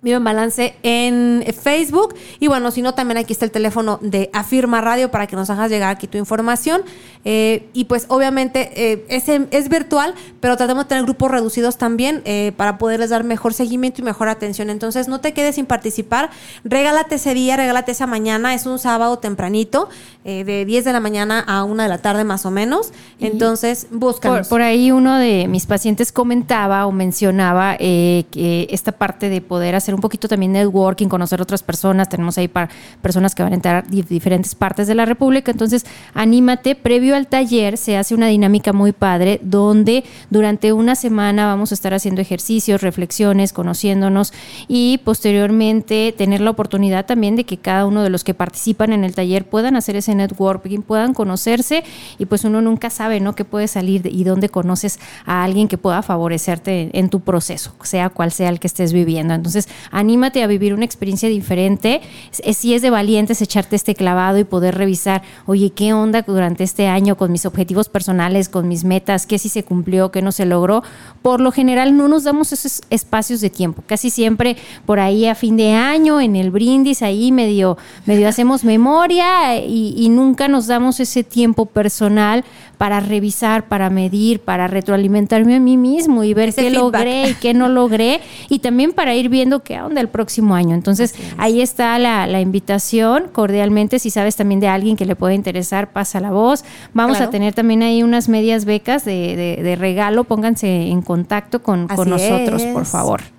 Vivo en Balance en Facebook. Y bueno, si no, también aquí está el teléfono de Afirma Radio para que nos hagas llegar aquí tu información. Eh, y pues obviamente eh, es, es, virtual, pero tratamos de tener grupos reducidos también eh, para poderles dar mejor seguimiento y mejor atención. Entonces no te quedes sin participar. Regálate ese día, regálate esa mañana. Es un sábado tempranito, de 10 de la mañana a 1 de la tarde más o menos. Entonces, búscanos. Por, por, ahí uno de mis pacientes comentaba o mencionaba que esta parte de poder hacer un poquito también networking, conocer otras personas. Tenemos ahí para personas que van a entrar de diferentes partes de la República. Entonces, anímate. Previo al taller se hace una dinámica muy padre donde durante una semana vamos a estar haciendo ejercicios, reflexiones, conociéndonos y posteriormente tener la oportunidad también de que cada uno de los que participan en el taller puedan hacer ese networking, puedan conocerse y pues uno nunca sabe, ¿no? Que puede salir y dónde conoces a alguien que pueda favorecerte en tu proceso, sea cual sea el que estés viviendo. Entonces, anímate a vivir una experiencia diferente. Si es de valientes echarte este clavado y poder revisar, oye, ¿qué onda durante este año con mis objetivos personales, con mis metas? ¿Qué sí se cumplió, qué no se logró? Por lo general no nos damos esos espacios de tiempo. Casi siempre por ahí a fin de año, en el brindis, ahí medio, medio hacemos memoria y, y nunca nos damos ese tiempo personal para revisar, para medir, para retroalimentarme a mí mismo y ver qué logré y qué no logré y también para ir viendo qué onda el próximo año. Entonces, ahí está la, invitación cordialmente. Si sabes también de alguien que le puede interesar, pasa la voz. Vamos a tener también ahí unas medias becas de, regalo. Pónganse en contacto con, con nosotros, por favor.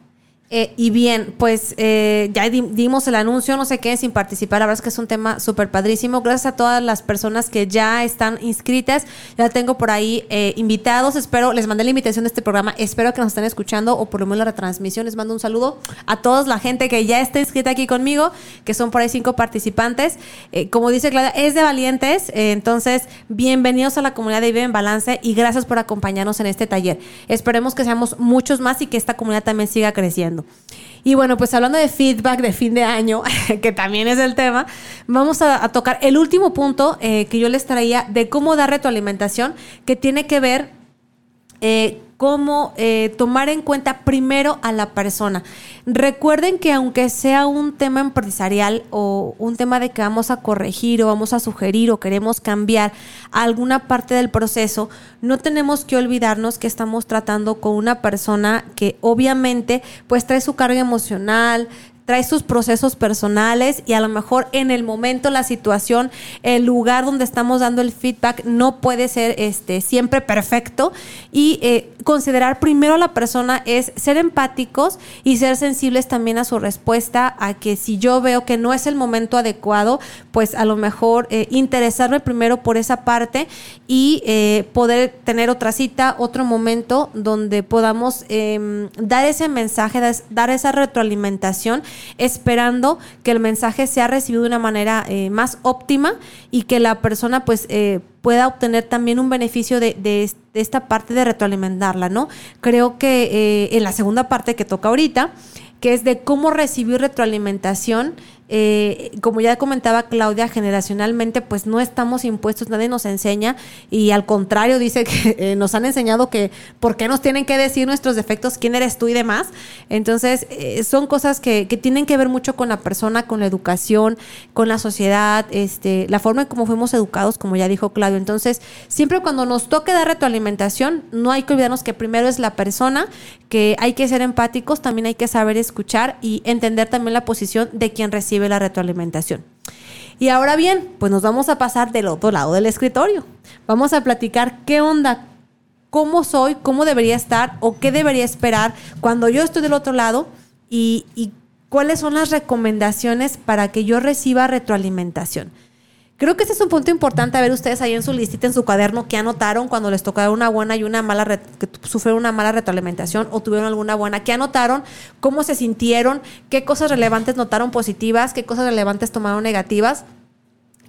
Eh, y bien, pues eh, ya dimos el anuncio, no sé qué, sin participar. La verdad es que es un tema súper padrísimo. Gracias a todas las personas que ya están inscritas. Ya tengo por ahí eh, invitados. Espero, les mandé la invitación de este programa. Espero que nos estén escuchando o por lo menos la retransmisión. Les mando un saludo a toda la gente que ya está inscrita aquí conmigo, que son por ahí cinco participantes. como dice Claudia, es de valientes. entonces, bienvenidos a la comunidad de Vive en Balance y gracias por acompañarnos en este taller. Esperemos que seamos muchos más y que esta comunidad también siga creciendo. Y bueno, pues hablando de feedback de fin de año, que también es el tema, vamos a, tocar el último punto eh, que yo les traía de cómo dar retroalimentación, que tiene que ver eh, cómo eh, tomar en cuenta primero a la persona. Recuerden que aunque sea un tema empresarial o un tema de que vamos a corregir o vamos a sugerir o queremos cambiar alguna parte del proceso, no tenemos que olvidarnos que estamos tratando con una persona que obviamente pues trae su carga emocional, trae sus procesos personales y a lo mejor en el momento, la situación, el lugar donde estamos dando el feedback no puede ser este, siempre perfecto y eh, considerar primero a la persona es ser empáticos y ser sensibles también a su respuesta, a que si yo veo que no es el momento adecuado, pues a lo mejor eh, interesarme primero por esa parte y eh, poder tener otra cita, otro momento donde podamos em, dar ese mensaje, dar esa retroalimentación esperando que el mensaje sea recibido de una manera eh, más óptima y que la persona pues eh, pueda obtener también un beneficio de, esta parte de retroalimentarla, ¿no? Creo que eh, en la segunda parte que toca ahorita, que es de cómo recibir retroalimentación, eh, como ya comentaba Claudia, generacionalmente pues no estamos impuestos, nadie nos enseña y al contrario dice que eh, nos han enseñado que por qué nos tienen que decir nuestros defectos, quién eres tú y demás. Entonces eh, son cosas que, que, tienen que ver mucho con la persona, con la educación, con la sociedad, este, la forma en cómo fuimos educados, como ya dijo Claudio. Entonces siempre cuando nos toque dar retroalimentación, no hay que olvidarnos que primero es la persona, que hay que ser empáticos, también hay que saber escuchar y entender también la posición de quien recibe la retroalimentación. Y ahora bien, pues nos vamos a pasar del otro lado del escritorio. Vamos a platicar qué onda, cómo soy, cómo debería estar o qué debería esperar cuando yo estoy del otro lado y, y cuáles son las recomendaciones para que yo reciba retroalimentación. Creo que ese es un punto importante a ver ustedes ahí en su listita, en su cuaderno, que anotaron cuando les tocaron una buena y una mala, que sufrieron una mala retroalimentación o tuvieron alguna buena, que anotaron, cómo se sintieron, qué cosas relevantes notaron positivas, qué cosas relevantes tomaron negativas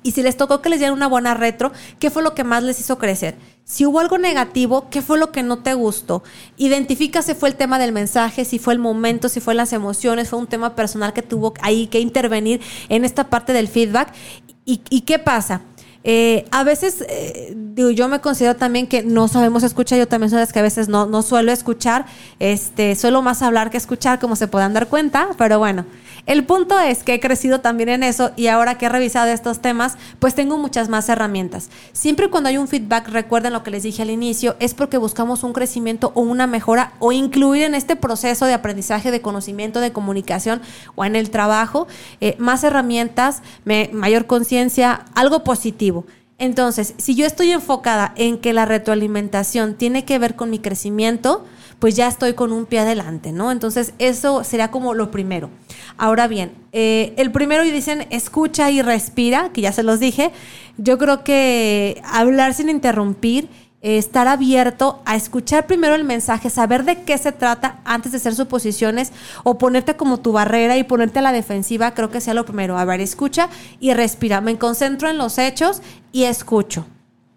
Y si les tocó que les dieran una buena retro, ¿qué fue lo que más les hizo crecer? Si hubo algo negativo, ¿qué fue lo que no te gustó? Identifica si fue el tema del mensaje, si fue el momento, si fue las emociones, fue un tema personal que tuvo ahí que intervenir en esta parte del feedback. ¿Y, y qué pasa? Eh, a veces, eh, digo, yo me considero también que no sabemos escuchar, yo también soy de que a veces no, no suelo escuchar, este, suelo más hablar que escuchar, como se puedan dar cuenta, pero bueno, el punto es que he crecido también en eso y ahora que he revisado estos temas, pues tengo muchas más herramientas. Siempre cuando hay un feedback, recuerden lo que les dije al inicio, es porque buscamos un crecimiento o una mejora o incluir en este proceso de aprendizaje, de conocimiento, de comunicación o en el trabajo eh, más herramientas, mayor conciencia, algo positivo. Entonces, si yo estoy enfocada en que la retroalimentación tiene que ver con mi crecimiento, pues ya estoy con un pie adelante, ¿no? Entonces, eso sería como lo primero. Ahora bien, eh, el primero dicen escucha y respira, que ya se los dije. Yo creo que hablar sin interrumpir eh, estar abierto a escuchar primero el mensaje, saber de qué se trata antes de hacer suposiciones o ponerte como tu barrera y ponerte a la defensiva, creo que sea lo primero. A ver, escucha y respira. Me concentro en los hechos y escucho.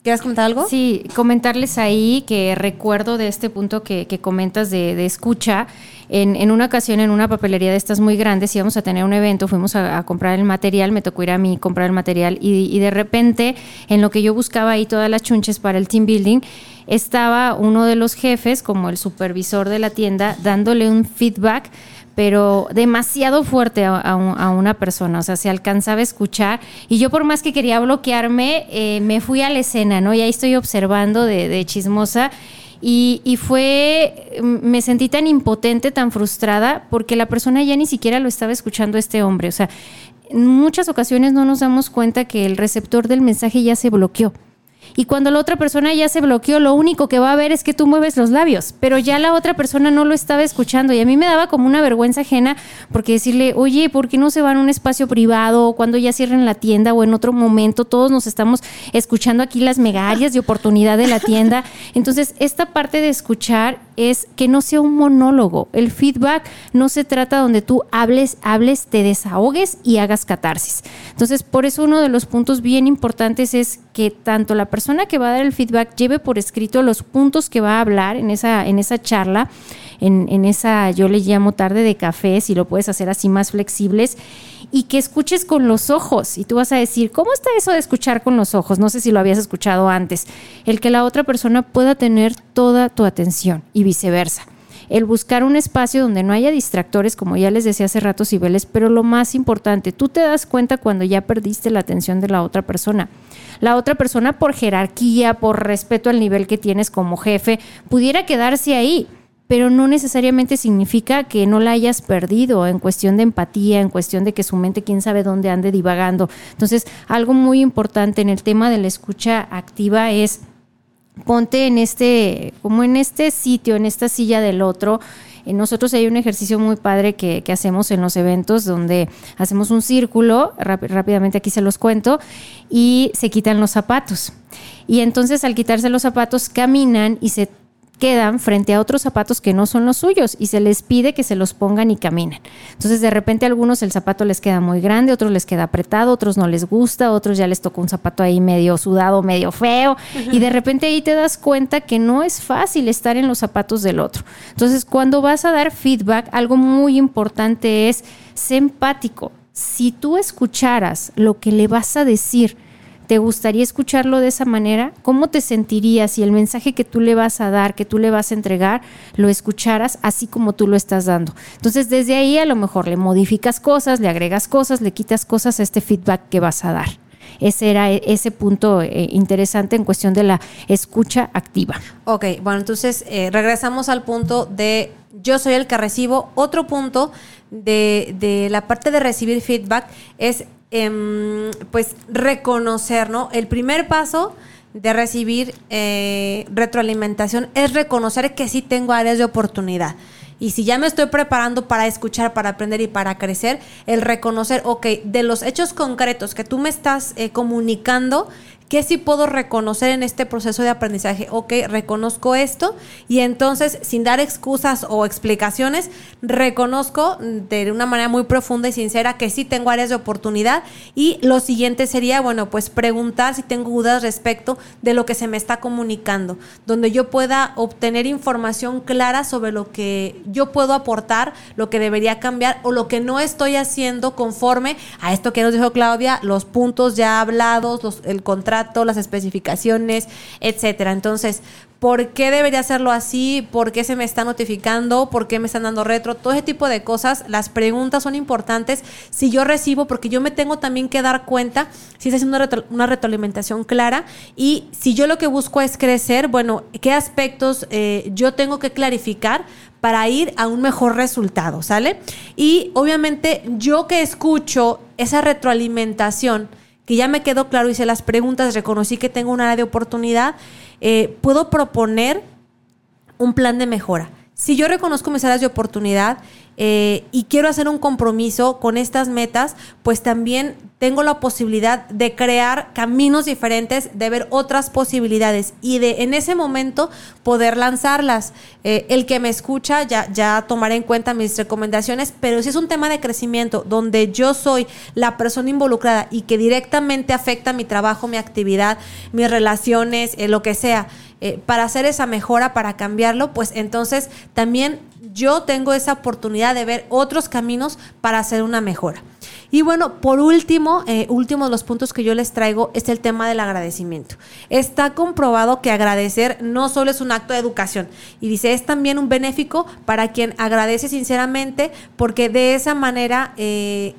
¿Quieres comentar algo? Sí, comentarles ahí que recuerdo de este punto que, comentas de, escucha. En, una ocasión, en una papelería de estas muy grandes, íbamos a tener un evento, fuimos a, comprar el material, me tocó ir a mí comprar el material y, y de repente, en lo que yo buscaba ahí todas las chunches para el team building, estaba uno de los jefes, como el supervisor de la tienda, dándole un feedback pero demasiado fuerte a, una persona, o sea, se alcanzaba a escuchar y yo por más que quería bloquearme, eh, me fui a la escena, ¿no? Y ahí estoy observando de, chismosa y, y, fue, me sentí tan impotente, tan frustrada, porque la persona ya ni siquiera lo estaba escuchando este hombre, o sea, en muchas ocasiones no nos damos cuenta que el receptor del mensaje ya se bloqueó. Y cuando la otra persona ya se bloqueó, lo único que va a ver es que tú mueves los labios, pero ya la otra persona no lo estaba escuchando. Y a mí me daba como una vergüenza ajena porque decirle, oye, ¿por qué no se van a un espacio privado cuando ya cierren la tienda o en otro momento? Todos nos estamos escuchando aquí las megarias de oportunidad de la tienda. Entonces, esta parte de escuchar es que no sea un monólogo. El feedback no se trata donde tú hables, hables, te desahogues y hagas catarsis. Entonces, por eso uno de los puntos bien importantes es que tanto la persona que va a dar el feedback lleve por escrito los puntos que va a hablar en esa, en esa charla, en, en esa, yo le llamo tarde de café, si lo puedes hacer así más flexibles, y que escuches con los ojos. Y tú vas a decir, ¿cómo está eso de escuchar con los ojos? No sé si lo habías escuchado antes. El que la otra persona pueda tener toda tu atención y viceversa el buscar un espacio donde no haya distractores, como ya les decía hace rato Cibeles, pero lo más importante, tú te das cuenta cuando ya perdiste la atención de la otra persona. La otra persona por jerarquía, por respeto al nivel que tienes como jefe, pudiera quedarse ahí, pero no necesariamente significa que no la hayas perdido en cuestión de empatía, en cuestión de que su mente quién sabe dónde ande divagando. Entonces, algo muy importante en el tema de la escucha activa es ponte en este, como en este sitio, en esta silla del otro. Nosotros hay un ejercicio muy padre que, hacemos en los eventos donde hacemos un círculo, rápidamente aquí se los cuento, y se quitan los zapatos. Y entonces al quitarse los zapatos caminan y se quedan frente a otros zapatos que no son los suyos y se les pide que se los pongan y caminen. Entonces de repente a algunos el zapato les queda muy grande, otros les queda apretado, otros no les gusta, otros ya les tocó un zapato ahí medio sudado, medio feo y de repente ahí te das cuenta que no es fácil estar en los zapatos del otro. Entonces cuando vas a dar feedback, algo muy importante es ser empático. Si tú escucharas lo que le vas a decir, ¿Te gustaría escucharlo de esa manera? ¿Cómo te sentirías si el mensaje que tú le vas a dar, que tú le vas a entregar, lo escucharas así como tú lo estás dando? Entonces, desde ahí a lo mejor le modificas cosas, le agregas cosas, le quitas cosas a este feedback que vas a dar. Ese era e, ese punto eh, interesante en cuestión de la escucha activa. Ok, bueno, entonces eh, regresamos al punto de yo soy el que recibo. Otro punto de, de la parte de recibir feedback es Em, pues reconocer, ¿no? El primer paso de recibir eh, retroalimentación es reconocer que sí tengo áreas de oportunidad. Y si ya me estoy preparando para escuchar, para aprender y para crecer, el reconocer, ok, de los hechos concretos que tú me estás eh, comunicando, ¿Qué sí puedo reconocer en este proceso de aprendizaje? Ok, reconozco esto y entonces, sin dar excusas o explicaciones, reconozco de una manera muy profunda y sincera que sí tengo áreas de oportunidad y lo siguiente sería, bueno, pues preguntar si tengo dudas respecto de lo que se me está comunicando, donde yo pueda obtener información clara sobre lo que yo puedo aportar, lo que debería cambiar o lo que no estoy haciendo conforme a esto que nos dijo Claudia, los puntos ya hablados, el contrato las especificaciones, etcétera. Entonces, ¿por qué debería hacerlo así? ¿Por qué se me está notificando? ¿Por qué me están dando retro? Todo ese tipo de cosas, las preguntas son importantes si yo recibo, porque yo me tengo también que dar cuenta si está haciendo una, retroalimentación clara y si yo lo que busco es crecer, bueno, ¿qué aspectos eh, yo tengo que clarificar para ir a un mejor resultado, ¿sale? Y obviamente yo que escucho esa retroalimentación, que ya me quedó claro, hice las preguntas, reconocí que tengo una área de oportunidad, eh, puedo proponer un plan de mejora. Si yo reconozco mis áreas de oportunidad eh, y quiero hacer un compromiso con estas metas, pues también tengo la posibilidad de crear caminos diferentes, de ver otras posibilidades y de en ese momento poder lanzarlas. Eh, el que me escucha ya, tomará en cuenta mis recomendaciones, pero si es un tema de crecimiento donde yo soy la persona involucrada y que directamente afecta mi trabajo, mi actividad, mis relaciones, eh, lo que sea, para hacer esa mejora, para cambiarlo, pues entonces también yo tengo esa oportunidad de ver otros caminos para hacer una mejora. Y bueno, por último, eh, último de los puntos que yo les traigo es el tema del agradecimiento. Está comprobado que agradecer no solo es un acto de educación, y dice, es también un benéfico para quien agradece sinceramente, porque de esa manera eh,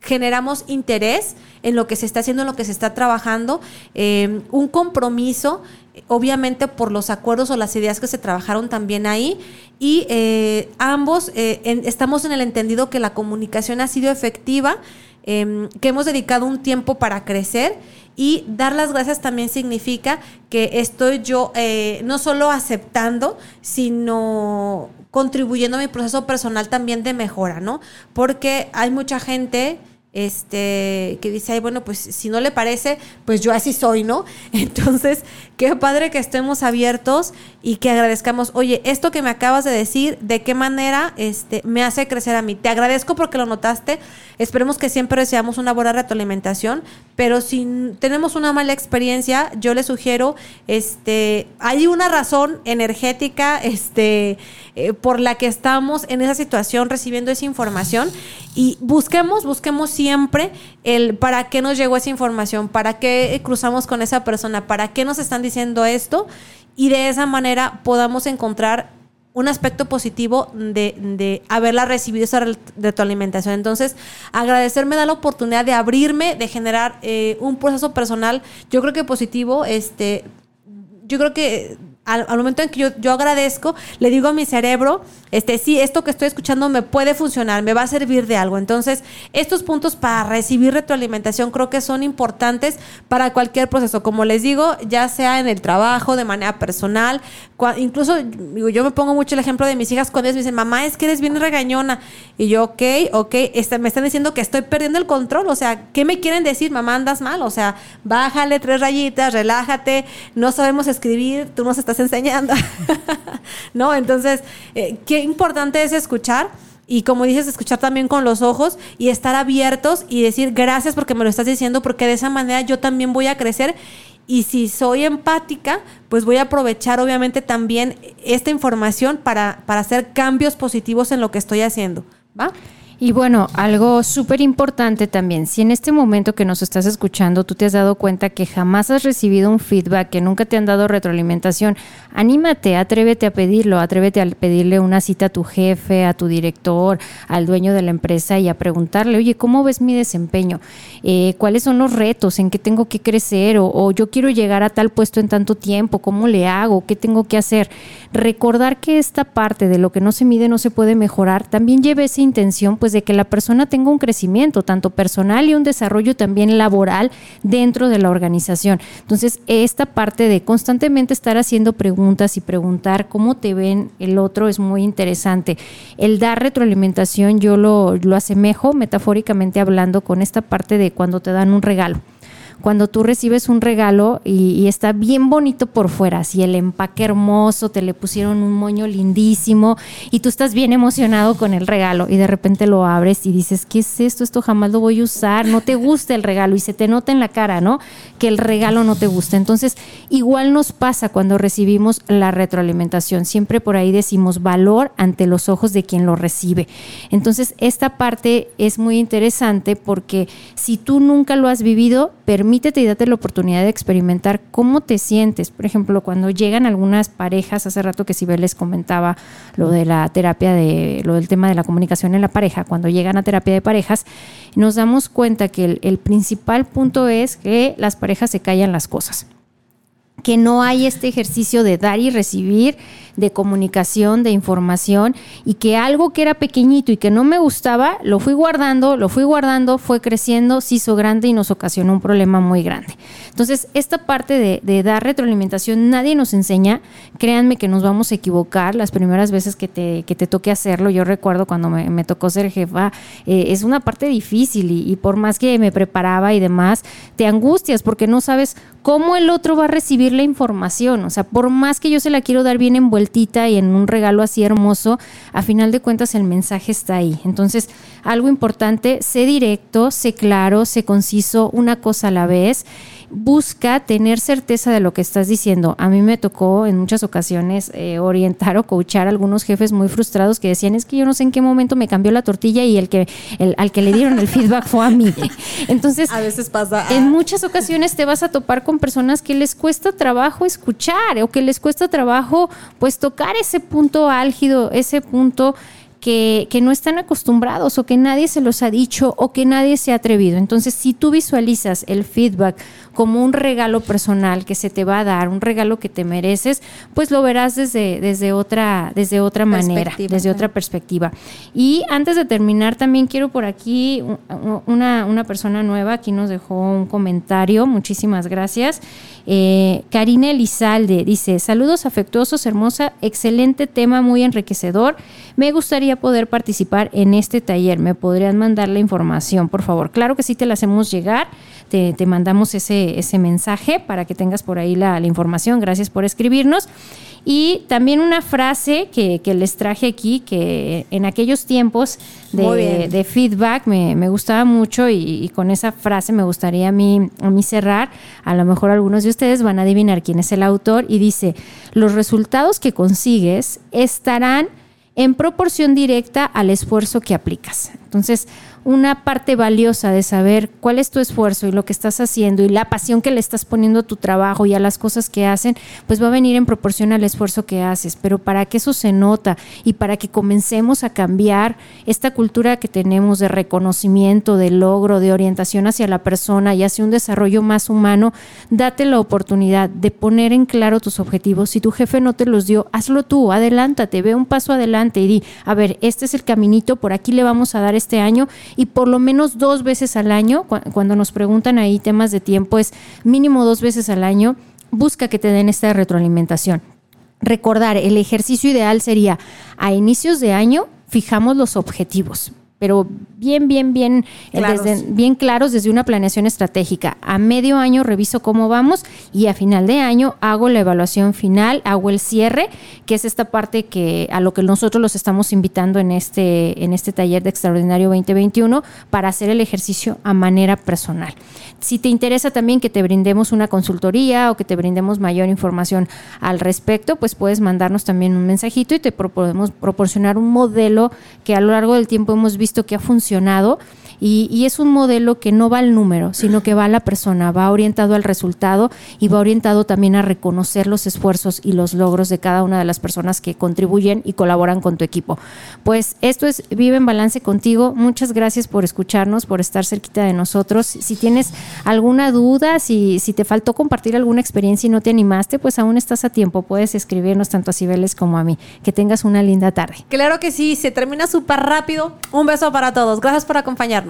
generamos interés en lo que se está haciendo, en lo que se está trabajando, eh, un compromiso obviamente por los acuerdos o las ideas que se trabajaron también ahí y eh, ambos eh, estamos en el entendido que la comunicación ha sido efectiva, em, que hemos dedicado un tiempo para crecer y dar las gracias también significa que estoy yo eh, no solo aceptando, sino contribuyendo a mi proceso personal también de mejora, ¿no? Porque hay mucha gente este, que dice, ay, bueno, pues si no le parece, pues yo así soy, ¿no? Entonces, qué padre que estemos abiertos y que agradezcamos, oye, esto que me acabas de decir, ¿de qué manera este, me hace crecer a mí? Te agradezco porque lo notaste, esperemos que siempre deseamos una buena retroalimentación, pero si tenemos una mala experiencia, yo le sugiero, este, hay una razón energética, este, eh, por la que estamos en esa situación recibiendo esa información y busquemos, busquemos siempre el para qué nos llegó esa información, para qué cruzamos con esa persona, para qué nos están diciendo esto y de esa manera podamos encontrar un aspecto positivo de, de, haberla recibido esa retroalimentación. Entonces, agradecerme da la oportunidad de abrirme, de generar eh, un proceso personal, yo creo que positivo, este, yo creo que al, momento en que yo, yo, agradezco, le digo a mi cerebro, este, sí, esto que estoy escuchando me puede funcionar, me va a servir de algo. Entonces, estos puntos para recibir retroalimentación creo que son importantes para cualquier proceso. Como les digo, ya sea en el trabajo, de manera personal, incluso yo me pongo mucho el ejemplo de mis hijas cuando ellas me dicen, mamá, es que eres bien regañona. Y yo, ok, ok, este, me están diciendo que estoy perdiendo el control. O sea, ¿qué me quieren decir? Mamá, andas mal. O sea, bájale tres rayitas, relájate, no sabemos escribir, tú nos estás enseñando. ¿No? Entonces, eh, qué importante es escuchar y como dices, escuchar también con los ojos y estar abiertos y decir gracias porque me lo estás diciendo, porque de esa manera yo también voy a crecer. Y si soy empática, pues voy a aprovechar obviamente también esta información para, para hacer cambios positivos en lo que estoy haciendo. ¿Va? Y bueno, algo súper importante también, si en este momento que nos estás escuchando tú te has dado cuenta que jamás has recibido un feedback, que nunca te han dado retroalimentación, anímate, atrévete a pedirlo, atrévete a pedirle una cita a tu jefe, a tu director, al dueño de la empresa y a preguntarle, oye, ¿cómo ves mi desempeño? Eh, ¿Cuáles son los retos? ¿En qué tengo que crecer? O, o yo quiero llegar a tal puesto en tanto tiempo, ¿cómo le hago? ¿Qué tengo que hacer? Recordar que esta parte de lo que no se mide no se puede mejorar, también lleve esa intención, pues de que la persona tenga un crecimiento, tanto personal y un desarrollo también laboral dentro de la organización. Entonces, esta parte de constantemente estar haciendo preguntas y preguntar cómo te ven el otro es muy interesante. El dar retroalimentación yo lo, lo asemejo metafóricamente hablando con esta parte de cuando te dan un regalo cuando tú recibes un regalo y, está bien bonito por fuera, así el empaque hermoso, te le pusieron un moño lindísimo y tú estás bien emocionado con el regalo y de repente lo abres y dices, ¿qué es esto? Esto jamás lo voy a usar, no te gusta el regalo y se te nota en la cara, ¿no? Que el regalo no te gusta. Entonces, igual nos pasa cuando recibimos la retroalimentación. Siempre por ahí decimos valor ante los ojos de quien lo recibe. Entonces, esta parte es muy interesante porque si tú nunca lo has vivido, permítete y date la oportunidad de experimentar cómo te sientes. Por ejemplo, cuando llegan algunas parejas, hace rato que Sibel les comentaba lo de la terapia de, lo del tema de la comunicación en la pareja, cuando llegan a terapia de parejas, nos damos cuenta que el, el principal punto es que las parejas se callan las cosas que no hay este ejercicio de dar y recibir, de comunicación, de información, y que algo que era pequeñito y que no me gustaba, lo fui guardando, lo fui guardando, fue creciendo, se hizo grande y nos ocasionó un problema muy grande. Entonces, esta parte de, dar retroalimentación nadie nos enseña, créanme que nos vamos a equivocar las primeras veces que te, que te toque hacerlo. Yo recuerdo cuando me, tocó ser jefa, eh, es una parte difícil y, y por más que me preparaba y demás, te angustias porque no sabes cómo el otro va a recibir la información. O sea, por más que yo se la quiero dar bien y en un regalo así hermoso, a final de cuentas el mensaje está ahí. Entonces, algo importante, sé directo, sé claro, sé conciso, una cosa a la vez busca tener certeza de lo que estás diciendo. A mí me tocó en muchas ocasiones eh, orientar o coachar a algunos jefes muy frustrados que decían, es que yo no sé en qué momento me cambió la tortilla y el que el, al que le dieron el feedback fue a mí. Entonces, a veces pasa. En muchas ocasiones te vas a topar con personas que les cuesta trabajo escuchar o que les cuesta trabajo pues tocar ese punto álgido, ese punto que, que, no están acostumbrados o que nadie se los ha dicho o que nadie se ha atrevido. Entonces, si tú visualizas el feedback como un regalo personal que se te va a dar, un regalo que te mereces, pues lo verás desde, desde otra, desde otra manera, desde otra perspectiva. Y antes de terminar, también quiero por aquí una, una persona nueva, aquí nos dejó un comentario, muchísimas gracias. Eh, Karina Elizalde dice, saludos afectuosos, hermosa, excelente tema, muy enriquecedor. Me gustaría poder participar en este taller. ¿Me podrían mandar la información, por favor? Claro que sí, te la hacemos llegar. Te, mandamos ese, ese mensaje para que tengas por ahí la, la información. Gracias por escribirnos. Y también una frase que, les traje aquí, que en aquellos tiempos de, feedback me, gustaba mucho y, con esa frase me gustaría a mí, a mí cerrar. A lo mejor algunos de ustedes van a adivinar quién es el autor y dice, los resultados que consigues estarán en proporción directa al esfuerzo que aplicas. Entonces, una parte valiosa de saber cuál es tu esfuerzo y lo que estás haciendo y la pasión que le estás poniendo a tu trabajo y a las cosas que hacen, pues va a venir en proporción al esfuerzo que haces. Pero para que eso se nota y para que comencemos a cambiar esta cultura que tenemos de reconocimiento, de logro, de orientación hacia la persona y hacia un desarrollo más humano, date la oportunidad de poner en claro tus objetivos. Si tu jefe no te los dio, hazlo tú, adelántate, ve un paso adelante y di, a ver, este es el caminito, por aquí le vamos a dar este año y por lo menos dos veces al año, cuando nos preguntan ahí temas de tiempo, es mínimo dos veces al año, busca que te den esta retroalimentación. Recordar, el ejercicio ideal sería a inicios de año fijamos los objetivos pero bien, bien, bien eh, claros. Desde, bien claros desde una planeación estratégica. A medio año reviso cómo vamos y a final de año hago la evaluación final, hago el cierre, que es esta parte que a lo que nosotros los estamos invitando en este, en este taller de Extraordinario 2021 para hacer el ejercicio a manera personal. Si te interesa también que te brindemos una consultoría o que te brindemos mayor información al respecto, pues puedes mandarnos también un mensajito y te podemos proporcionar un modelo que a lo largo del tiempo hemos visto que ha funcionado y, es un modelo que no va al número, sino que va a la persona, va orientado al resultado y va orientado también a reconocer los esfuerzos y los logros de cada una de las personas que contribuyen y colaboran con tu equipo. Pues esto es Vive en Balance contigo. Muchas gracias por escucharnos, por estar cerquita de nosotros. Si tienes alguna duda, si, si te faltó compartir alguna experiencia y no te animaste, pues aún estás a tiempo. Puedes escribirnos tanto a Cibeles como a mí. Que tengas una linda tarde. Claro que sí, se termina súper rápido. Un beso para todos. Gracias por acompañarnos.